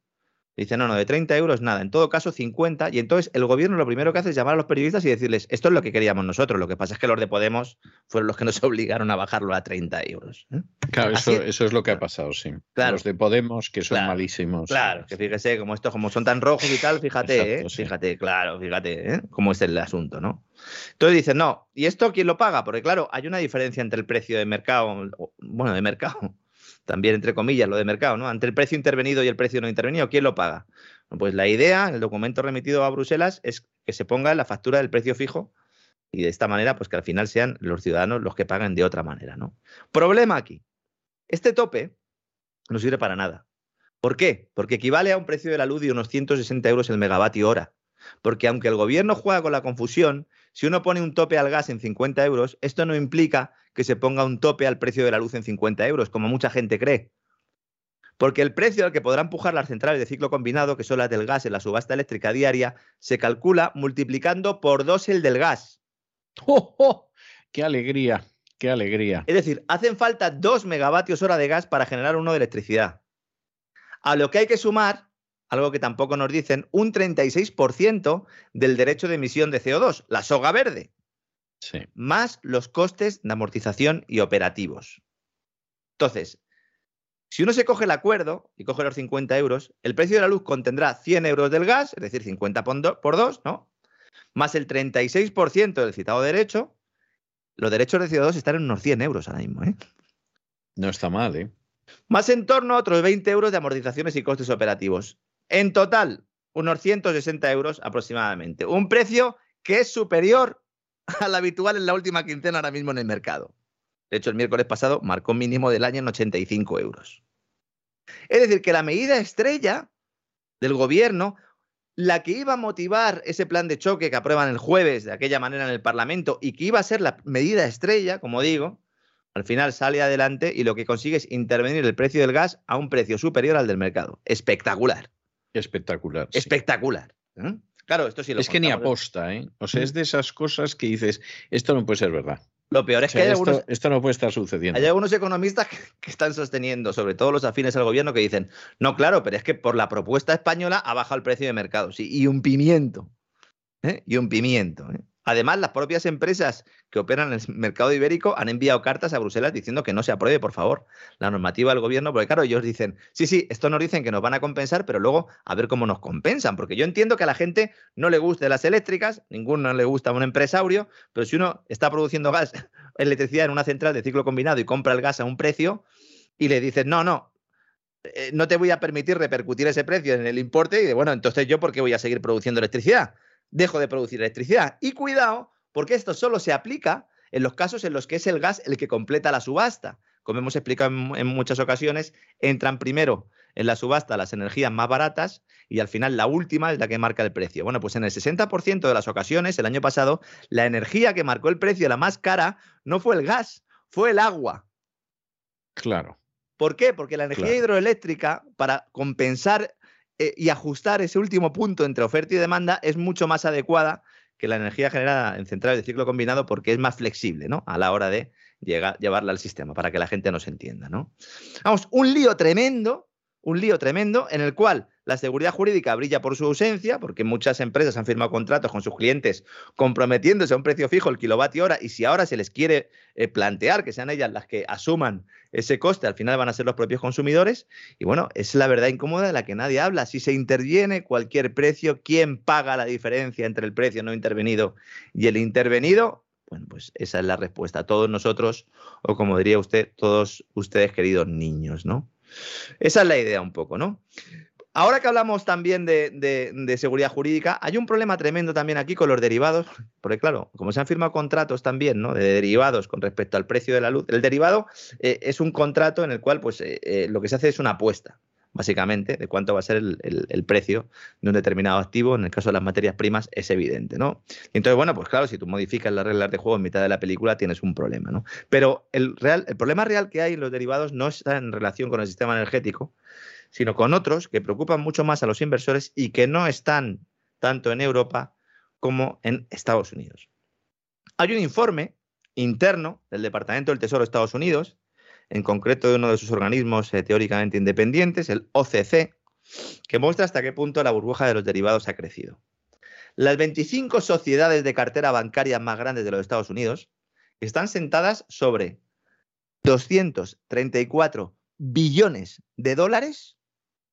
Dice, no, no, de 30 euros nada, en todo caso 50. Y entonces el gobierno lo primero que hace es llamar a los periodistas y decirles, esto es lo que queríamos nosotros. Lo que pasa es que los de Podemos fueron los que nos obligaron a bajarlo a 30 euros. ¿eh? Claro, eso, eso, es lo que ha pasado, sí. Claro. Los de Podemos, que son malísimos. Claro, que fíjese, como estos, como son tan rojos y tal, fíjate, Exacto, ¿eh? sí. fíjate, claro, fíjate, ¿eh? cómo es el asunto, ¿no? Entonces dicen, no, ¿y esto quién lo paga? Porque claro, hay una diferencia entre el precio de mercado, bueno, de mercado, también entre comillas, lo de mercado, ¿no? Entre el precio intervenido y el precio no intervenido, ¿quién lo paga? Pues la idea, el documento remitido a Bruselas, es que se ponga la factura del precio fijo y de esta manera, pues que al final sean los ciudadanos los que paguen de otra manera, ¿no? Problema aquí. Este tope no sirve para nada. ¿Por qué? Porque equivale a un precio de la luz de unos 160 euros el megavatio hora. Porque aunque el gobierno juega con la confusión, si uno pone un tope al gas en 50 euros, esto no implica que se ponga un tope al precio de la luz en 50 euros, como mucha gente cree. Porque el precio al que podrán empujar las centrales de ciclo combinado, que son las del gas en la subasta eléctrica diaria, se calcula multiplicando por dos el del gas. ¡Oh, oh! ¡Qué alegría! ¡Qué alegría! Es decir, hacen falta dos megavatios hora de gas para generar uno de electricidad. A lo que hay que sumar, algo que tampoco nos dicen, un 36% del derecho de emisión de CO2, la soga verde. Sí. Más los costes de amortización y operativos. Entonces, si uno se coge el acuerdo y coge los 50 euros, el precio de la luz contendrá 100 euros del gas, es decir, 50 por 2, ¿no? Más el 36% del citado derecho. Los derechos de CO2 están en unos 100 euros ahora mismo, ¿eh? No está mal, ¿eh? Más en torno a otros 20 euros de amortizaciones y costes operativos. En total, unos 160 euros aproximadamente. Un precio que es superior al habitual en la última quincena ahora mismo en el mercado. De hecho, el miércoles pasado marcó un mínimo del año en 85 euros. Es decir, que la medida estrella del gobierno, la que iba a motivar ese plan de choque que aprueban el jueves de aquella manera en el Parlamento y que iba a ser la medida estrella, como digo, al final sale adelante y lo que consigue es intervenir el precio del gas a un precio superior al del mercado. Espectacular. Espectacular. Sí. Espectacular. ¿eh? Claro, esto sí lo Es que ni aposta, ¿eh? O sea, es de esas cosas que dices, esto no puede ser verdad. Lo peor es O sea, que hay esto, algunos, esto no puede estar sucediendo. hay algunos economistas que, que están sosteniendo, sobre todo los afines al gobierno, que dicen, no, claro, pero es que por la propuesta española ha bajado el precio de mercado. Sí, y un pimiento. ¿eh? Y un pimiento. ¿eh? Además, las propias empresas que operan en el mercado ibérico han enviado cartas a Bruselas diciendo que no se apruebe, por favor, la normativa del gobierno, porque claro, ellos dicen, sí, sí, esto nos dicen que nos van a compensar, pero luego a ver cómo nos compensan, porque yo entiendo que a la gente no le guste las eléctricas, ninguno le gusta a un empresario, pero si uno está produciendo gas, electricidad en una central de ciclo combinado y compra el gas a un precio y le dices, no, no, eh, no te voy a permitir repercutir ese precio en el importe y de, bueno, entonces yo, ¿por qué voy a seguir produciendo electricidad? Dejo de producir electricidad. Y cuidado, porque esto solo se aplica en los casos en los que es el gas el que completa la subasta. Como hemos explicado en, en muchas ocasiones, entran primero en la subasta las energías más baratas y al final la última es la que marca el precio. Bueno, pues en el 60% de las ocasiones, el año pasado, la energía que marcó el precio, la más cara, no fue el gas, fue el agua. Claro. ¿Por qué? Porque la energía Claro. hidroeléctrica, para compensar eh, y ajustar ese último punto entre oferta y demanda, es mucho más adecuada que la energía generada en centrales de ciclo combinado porque es más flexible ¿no? a la hora de llevarla al sistema, para que la gente nos entienda. ¿no? Vamos, un lío tremendo, un lío tremendo en el cual la seguridad jurídica brilla por su ausencia, porque muchas empresas han firmado contratos con sus clientes comprometiéndose a un precio fijo el kilovatio hora, y si ahora se les quiere eh, plantear que sean ellas las que asuman ese coste, al final van a ser los propios consumidores. Y bueno, es la verdad incómoda de la que nadie habla. Si se interviene cualquier precio, ¿quién paga la diferencia entre el precio no intervenido y el intervenido? Bueno, pues esa es la respuesta. Todos nosotros, o como diría usted, todos ustedes, queridos niños, ¿no? Esa es la idea un poco, ¿no? Ahora que hablamos también de, seguridad jurídica, hay un problema tremendo también aquí con los derivados, porque claro, como se han firmado contratos también, ¿no? De derivados con respecto al precio de la luz, el derivado eh, es un contrato en el cual, pues, eh, eh, lo que se hace es una apuesta, básicamente, de cuánto va a ser el, precio de un determinado activo. En el caso de las materias primas es evidente, ¿no? Y entonces, bueno, pues claro, si tú modificas las reglas de juego en mitad de la película, tienes un problema, ¿no? Pero el, real, el problema real que hay en los derivados no está en relación con el sistema energético, sino con otros que preocupan mucho más a los inversores y que no están tanto en Europa como en Estados Unidos. Hay un informe interno del Departamento del Tesoro de Estados Unidos, en concreto de uno de sus organismos eh, teóricamente independientes, el OCC, que muestra hasta qué punto la burbuja de los derivados ha crecido. Las 25 sociedades de cartera bancaria más grandes de los Estados Unidos están sentadas sobre 234 billones de dólares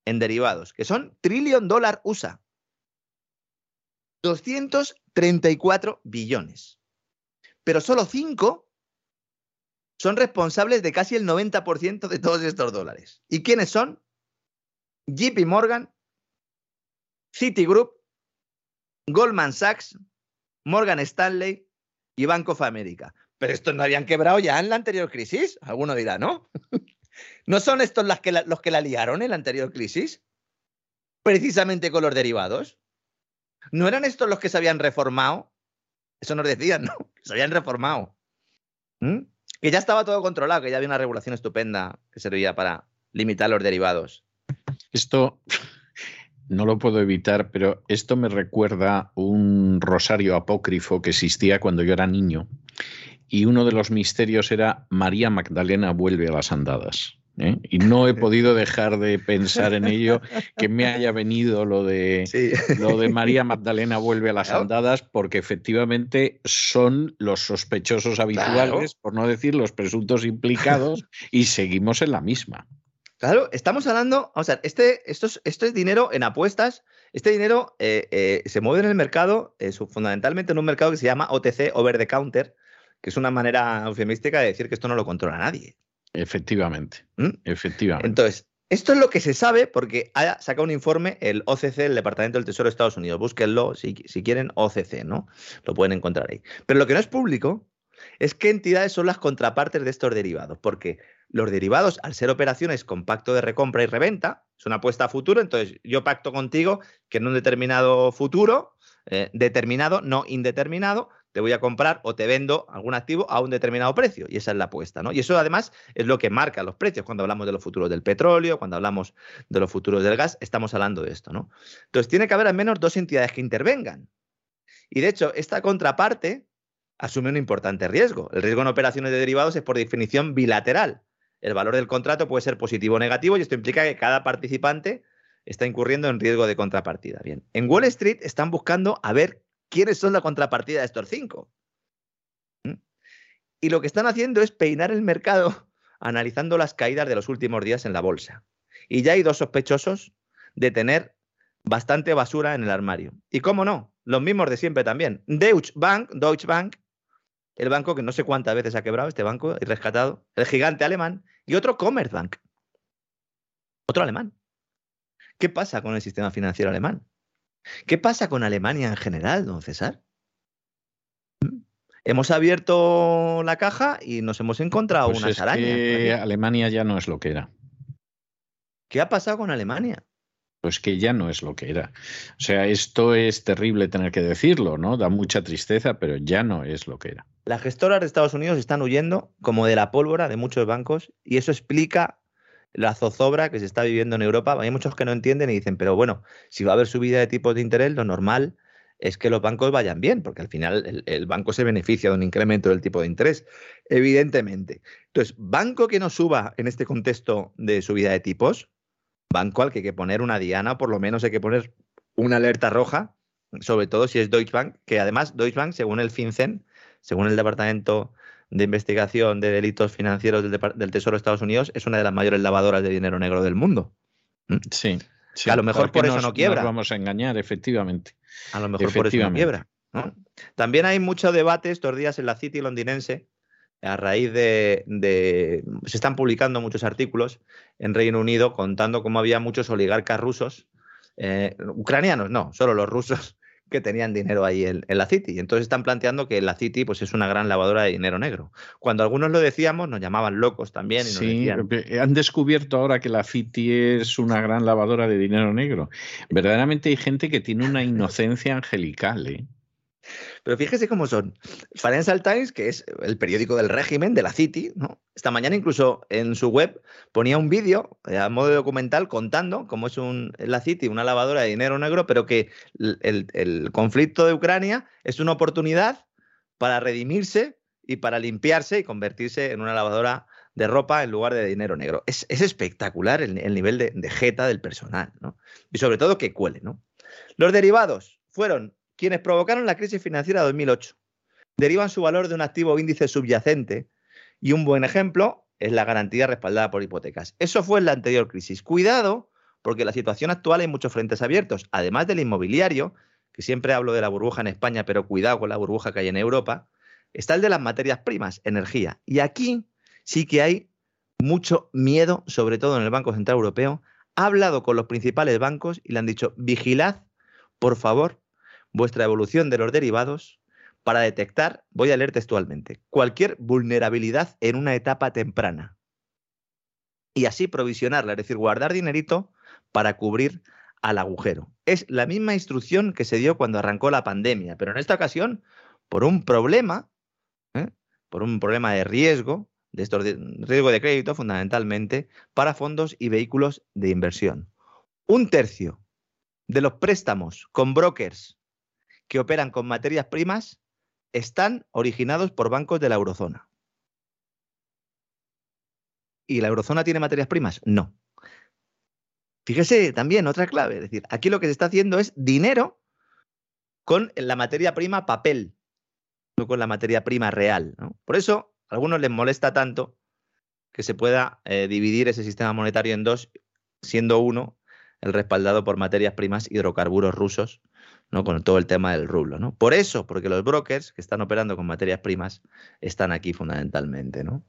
en derivados, que son trillón dólar USA. 234 billones. Pero solo 5 son responsables de casi el 90% de todos estos dólares. ¿Y quiénes son? JP Morgan, Citigroup, Goldman Sachs, Morgan Stanley y Bank of America. Pero estos no habían quebrado ya en la anterior crisis. Alguno dirá, ¿no? ¿No son estos los que, la, los que la liaron en la anterior crisis? Precisamente con los derivados. ¿No eran estos los que se habían reformado? Eso nos decían, ¿no? se habían reformado. ¿Mm? Que ya estaba todo controlado, que ya había una regulación estupenda que servía para limitar los derivados. Esto no lo puedo evitar, pero esto me recuerda un rosario apócrifo que existía cuando yo era niño y uno de los misterios era María Magdalena vuelve a las andadas. ¿Eh? Y no he podido dejar de pensar en ello, que me haya venido lo de, lo de María Magdalena vuelve a las andadas, porque efectivamente son los sospechosos habituales, por no decir los presuntos implicados, y seguimos en la misma. Claro, estamos hablando, o sea, este, esto, es, esto es dinero en apuestas, este dinero eh, eh, se mueve en el mercado, fundamentalmente en un mercado que se llama OTC, Over the Counter, que es una manera eufemística de decir que esto no lo controla nadie. Efectivamente, ¿Mm? efectivamente. Entonces, esto es lo que se sabe porque ha sacado un informe el OCC, el Departamento del Tesoro de Estados Unidos. Búsquenlo si, si quieren, OCC, ¿no? Lo pueden encontrar ahí. Pero lo que no es público es qué entidades son las contrapartes de estos derivados, porque los derivados, al ser operaciones con pacto de recompra y reventa, es una apuesta a futuro, entonces yo pacto contigo que en un determinado futuro, eh, determinado, no indeterminado, te voy a comprar o te vendo algún activo a un determinado precio. Y esa es la apuesta, ¿no? Y eso además es lo que marca los precios. Cuando hablamos de los futuros del petróleo, cuando hablamos de los futuros del gas, estamos hablando de esto, ¿no? Entonces tiene que haber al menos dos entidades que intervengan. Y de hecho, esta contraparte asume un importante riesgo. El riesgo en operaciones de derivados es por definición bilateral. El valor del contrato puede ser positivo o negativo y esto implica que cada participante está incurriendo en riesgo de contrapartida. Bien, en Wall Street están buscando a ver quiénes son la contrapartida de estos cinco. ¿Mm? Y lo que están haciendo es peinar el mercado analizando las caídas de los últimos días en la bolsa. Y ya hay dos sospechosos de tener bastante basura en el armario. Y cómo no, los mismos de siempre también. Deutsche Bank, Deutsche Bank, el banco que no sé cuántas veces ha quebrado este banco y rescatado, el gigante alemán, y otro Commerzbank, otro alemán. ¿Qué pasa con el sistema financiero alemán? ¿Qué pasa con Alemania en general, don César? Hemos abierto la caja y nos hemos encontrado pues unas arañas. Alemania ya no es lo que era. ¿Qué ha pasado con Alemania? Pues que ya no es lo que era. O sea, esto es terrible tener que decirlo, ¿no? Da mucha tristeza, pero ya no es lo que era. Las gestoras de Estados Unidos están huyendo como de la pólvora de muchos bancos y eso explica la zozobra que se está viviendo en Europa. Hay muchos que no entienden y dicen, pero bueno, si va a haber subida de tipos de interés, lo normal es que los bancos vayan bien, porque al final el, banco se beneficia de un incremento del tipo de interés, evidentemente. Entonces, banco que no suba en este contexto de subida de tipos, banco al que hay que poner una diana, por lo menos hay que poner una alerta roja, sobre todo si es Deutsche Bank, que además Deutsche Bank, según el FinCEN, según el Departamento de Investigación de Delitos Financieros del, Tesoro de Estados Unidos, es una de las mayores lavadoras de dinero negro del mundo. ¿Mm? Sí. a lo mejor por eso no quiebra. vamos a engañar, efectivamente. A lo mejor por eso no quiebra. También hay mucho debate estos días en la City londinense a raíz de, Se están publicando muchos artículos en Reino Unido contando cómo había muchos oligarcas rusos, eh, ucranianos, no, solo los rusos, que tenían dinero ahí en, la City. Y entonces están planteando que la City pues, es una gran lavadora de dinero negro. Cuando algunos lo decíamos, nos llamaban locos también. Y sí, han descubierto ahora que la City es una gran lavadora de dinero negro. Verdaderamente hay gente que tiene una inocencia angelical. ¿eh? Pero fíjese cómo son. Financial Times, que es el periódico del régimen de la City, ¿no? Esta mañana incluso en su web ponía un vídeo eh, a modo documental contando cómo es un, la City una lavadora de dinero negro, pero que el, conflicto de Ucrania es una oportunidad para redimirse y para limpiarse y convertirse en una lavadora de ropa en lugar de dinero negro. Es, espectacular el, nivel de, de, jeta del personal, ¿no? Y sobre todo que cuele, ¿no? Los derivados fueron quienes provocaron la crisis financiera de 2008. Derivan su valor de un activo índice subyacente y un buen ejemplo es la garantía respaldada por hipotecas. Eso fue en la anterior crisis. Cuidado, porque la situación actual hay muchos frentes abiertos, además del inmobiliario, que siempre hablo de la burbuja en España, pero cuidado con la burbuja que hay en Europa, está el de las materias primas, energía. Y aquí sí que hay mucho miedo, sobre todo en el Banco Central Europeo. Ha hablado con los principales bancos y le han dicho, vigilad, por favor, vuestra evolución de los derivados para detectar, voy a leer textualmente, cualquier vulnerabilidad en una etapa temprana. Y así provisionarla, es decir, guardar dinerito para cubrir al agujero. Es la misma instrucción que se dio cuando arrancó la pandemia, pero en esta ocasión por un problema, ¿eh? por un problema de riesgo, de estos riesgo de crédito fundamentalmente, para fondos y vehículos de inversión. Un tercio de los préstamos con brokers que operan con materias primas están originados por bancos de la eurozona. ¿Y la eurozona tiene materias primas? No. Fíjese también otra clave, es decir, aquí lo que se está haciendo es dinero con la materia prima papel, no con la materia prima real. Por eso, a algunos les molesta tanto que se pueda eh, dividir ese sistema monetario en dos, siendo uno el respaldado por materias primas hidrocarburos rusos ¿no? con todo el tema del rublo. ¿no? Por eso, porque los brokers que están operando con materias primas están aquí fundamentalmente. ¿no?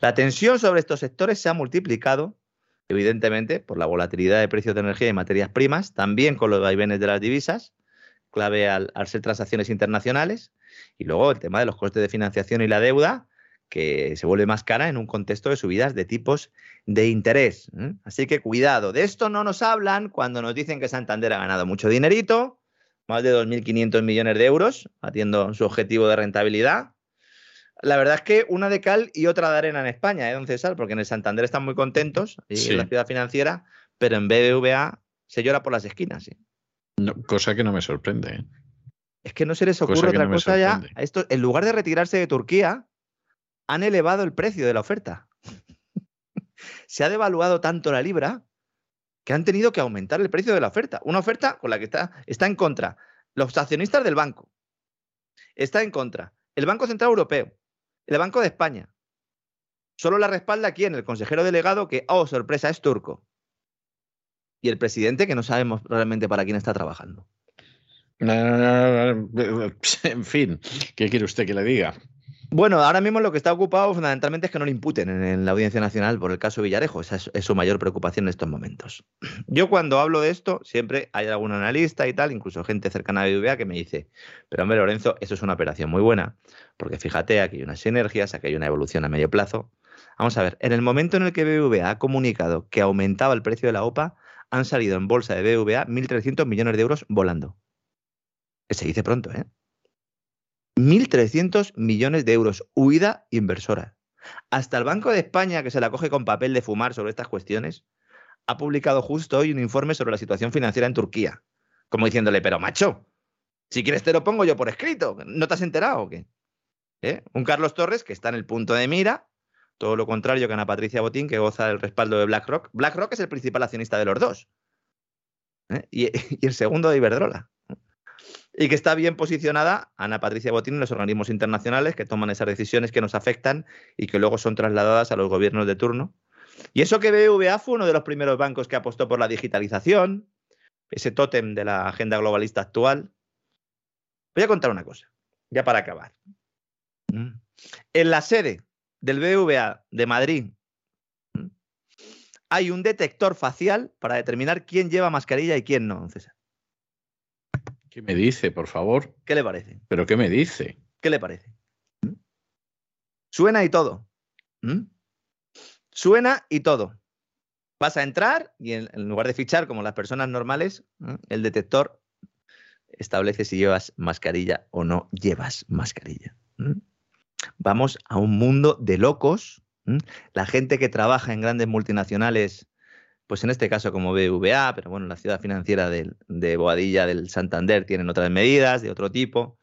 La tensión sobre estos sectores se ha multiplicado, evidentemente, por la volatilidad de precios de energía y materias primas, también con los vaivenes de las divisas, clave al, ser transacciones internacionales, y luego el tema de los costes de financiación y la deuda, que se vuelve más cara en un contexto de subidas de tipos de interés. ¿eh? Así que cuidado, de esto no nos hablan cuando nos dicen que Santander ha ganado mucho dinerito, más de 2.500 millones de euros, atiendo su objetivo de rentabilidad. La verdad es que una de cal y otra de arena en España, ¿eh, don César? Porque en el Santander están muy contentos, y en la ciudad financiera, pero en BBVA se llora por las esquinas. cosa que no me sorprende. ¿eh? Es que no se les ocurre otra cosa ya. Esto, en lugar de retirarse de Turquía, han elevado el precio de la oferta. se ha devaluado tanto la libra que han tenido que aumentar el precio de la oferta. Una oferta con la que está, está en contra los accionistas del banco. Está en contra el Banco Central Europeo, el Banco de España. Solo la respalda quién, el consejero delegado que, oh, sorpresa, es turco. Y el presidente que no sabemos realmente para quién está trabajando. En fin, ¿qué quiere usted que le diga? Bueno, ahora mismo lo que está ocupado fundamentalmente es que no le imputen en, la Audiencia Nacional por el caso Villarejo. Esa es, su mayor preocupación en estos momentos. Yo cuando hablo de esto, siempre hay algún analista y tal, incluso gente cercana a BBVA que me dice, pero hombre Lorenzo, eso es una operación muy buena, porque fíjate, aquí hay unas sinergias, aquí hay una evolución a medio plazo. Vamos a ver, en el momento en el que BBVA ha comunicado que aumentaba el precio de la OPA, han salido en bolsa de BBVA 1.300 millones de euros volando. Se dice pronto, ¿eh? 1.300 millones de euros, huida inversora. Hasta el Banco de España, que se la coge con papel de fumar sobre estas cuestiones, ha publicado justo hoy un informe sobre la situación financiera en Turquía. Como diciéndole, pero macho, si quieres te lo pongo yo por escrito. ¿No te has enterado o qué? ¿Eh? Un Carlos Torres que está en el punto de mira Todo lo contrario que Ana Patricia Botín, que goza del respaldo de BlackRock. BlackRock es el principal accionista de los dos. ¿eh? Y, y, el segundo de Iberdrola. Y que está bien posicionada Ana Patricia Botín en los organismos internacionales que toman esas decisiones que nos afectan y que luego son trasladadas a los gobiernos de turno. Y eso que BBVA fue uno de los primeros bancos que apostó por la digitalización, ese tótem de la agenda globalista actual. Voy a contar una cosa, ya para acabar. Mm. En la sede del BBVA de Madrid mm, hay un detector facial para determinar quién lleva mascarilla y quién no, César. ¿Qué me dice, por favor? ¿Qué le parece? ¿Pero qué me dice? ¿Qué le parece? ¿Mm? Suena y todo. Suena y todo. Vas a entrar y en, lugar de fichar como las personas normales, el detector establece si llevas mascarilla o no llevas mascarilla. Vamos a un mundo de locos. La gente que trabaja en grandes multinacionales, pues en este caso como BVA, pero bueno, la ciudad financiera de, Boadilla del Santander tienen otras medidas de otro tipo,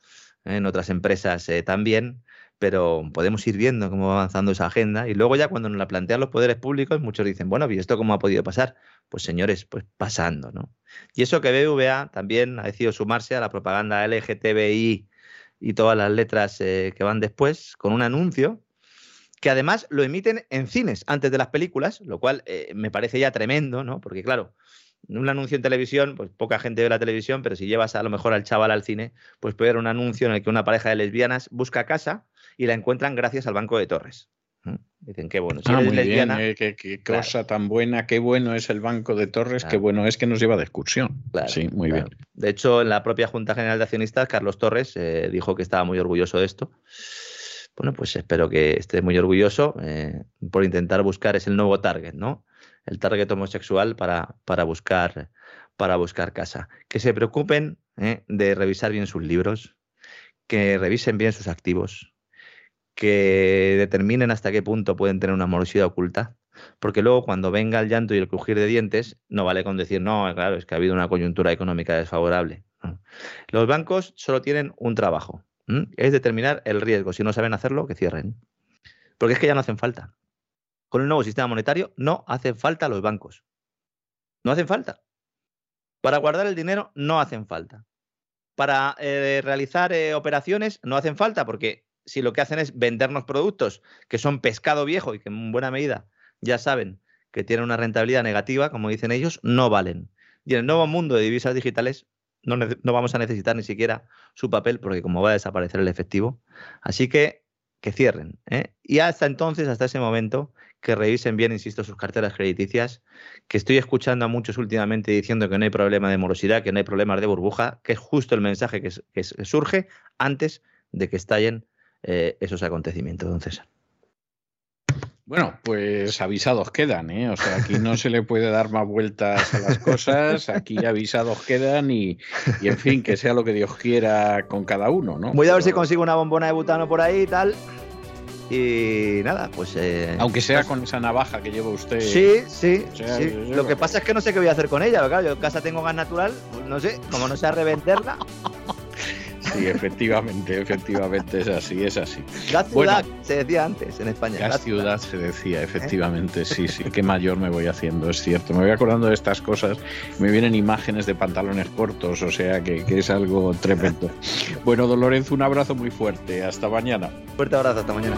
¿eh? en otras empresas eh, también pero podemos ir viendo cómo va avanzando esa agenda y luego ya cuando nos la plantean los poderes públicos, muchos dicen, bueno, ¿y esto cómo ha podido pasar? Pues señores, pues pasando, ¿no? Y eso que BVA también ha decidido sumarse a la propaganda LGTBI y todas las letras eh, que van después con un anuncio que además lo emiten en cines antes de las películas, lo cual eh, me parece ya tremendo, ¿no? Porque claro, un anuncio en televisión, pues poca gente ve la televisión, pero si llevas a lo mejor al chaval al cine, pues puede haber un anuncio en el que una pareja de lesbianas busca casa y la encuentran gracias al Banco de Torres. Dicen, qué bueno. Si ah, muy lesbiana, bien, eh, qué, cosa tan buena, qué bueno es el Banco de Torres, qué bueno es que nos lleva de excursión. sí, muy bien. De hecho, en la propia Junta General de Accionistas, Carlos Torres eh, dijo que estaba muy orgulloso de esto. Bueno, pues espero que esté muy orgulloso eh, por intentar buscar, es el nuevo target, ¿no? El target homosexual para, para, buscar, para buscar casa. Que se preocupen de revisar bien sus libros, que revisen bien sus activos, que determinen hasta qué punto pueden tener una morosidad oculta, porque luego cuando venga el llanto y el crujir de dientes, no vale con decir, no, claro, es que ha habido una coyuntura económica desfavorable. Los bancos solo tienen un trabajo, es determinar el riesgo. Si no saben hacerlo, que cierren. Porque es que ya no hacen falta. Con el nuevo sistema monetario no hacen falta los bancos. No hacen falta. Para guardar el dinero no hacen falta. Para eh, realizar eh, operaciones no hacen falta porque si lo que hacen es vendernos productos que son pescado viejo y que en buena medida ya saben que tienen una rentabilidad negativa, como dicen ellos, no valen. Y en el nuevo mundo de divisas digitales no, no vamos a necesitar ni siquiera su papel porque como va a desaparecer el efectivo. Así que que cierren. ¿eh? Y hasta entonces, hasta ese momento, que revisen bien, insisto, sus carteras crediticias, que estoy escuchando a muchos últimamente diciendo que no hay problema de morosidad, que no hay problemas de burbuja, que es justo el mensaje que, surge antes de que estallen eh, esos acontecimientos, don César. Bueno, pues avisados quedan, ¿eh? O sea, aquí no se le puede dar más vueltas a las cosas, aquí avisados quedan y, en fin, que sea lo que Dios quiera con cada uno, ¿no? Voy a ver si consigo una bombona de butano por ahí y tal. Y nada, pues. Eh, Aunque sea pues con esa navaja que lleva usted. Sí, sí. sí. Lo que pasa es que no sé qué voy a hacer con ella. Claro, yo en casa tengo gas natural, pues no sé, como no sé revenderla. Sí, efectivamente, efectivamente es así, es así. La ciudad se decía antes en España. La, ciudad, se decía, efectivamente, sí, sí. Qué mayor me voy haciendo, es cierto. Me voy acordando de estas cosas, me vienen imágenes de pantalones cortos, o sea que, que es algo tremendo. Bueno, don Lorenzo, un abrazo muy fuerte. Hasta mañana. Fuerte abrazo, hasta mañana.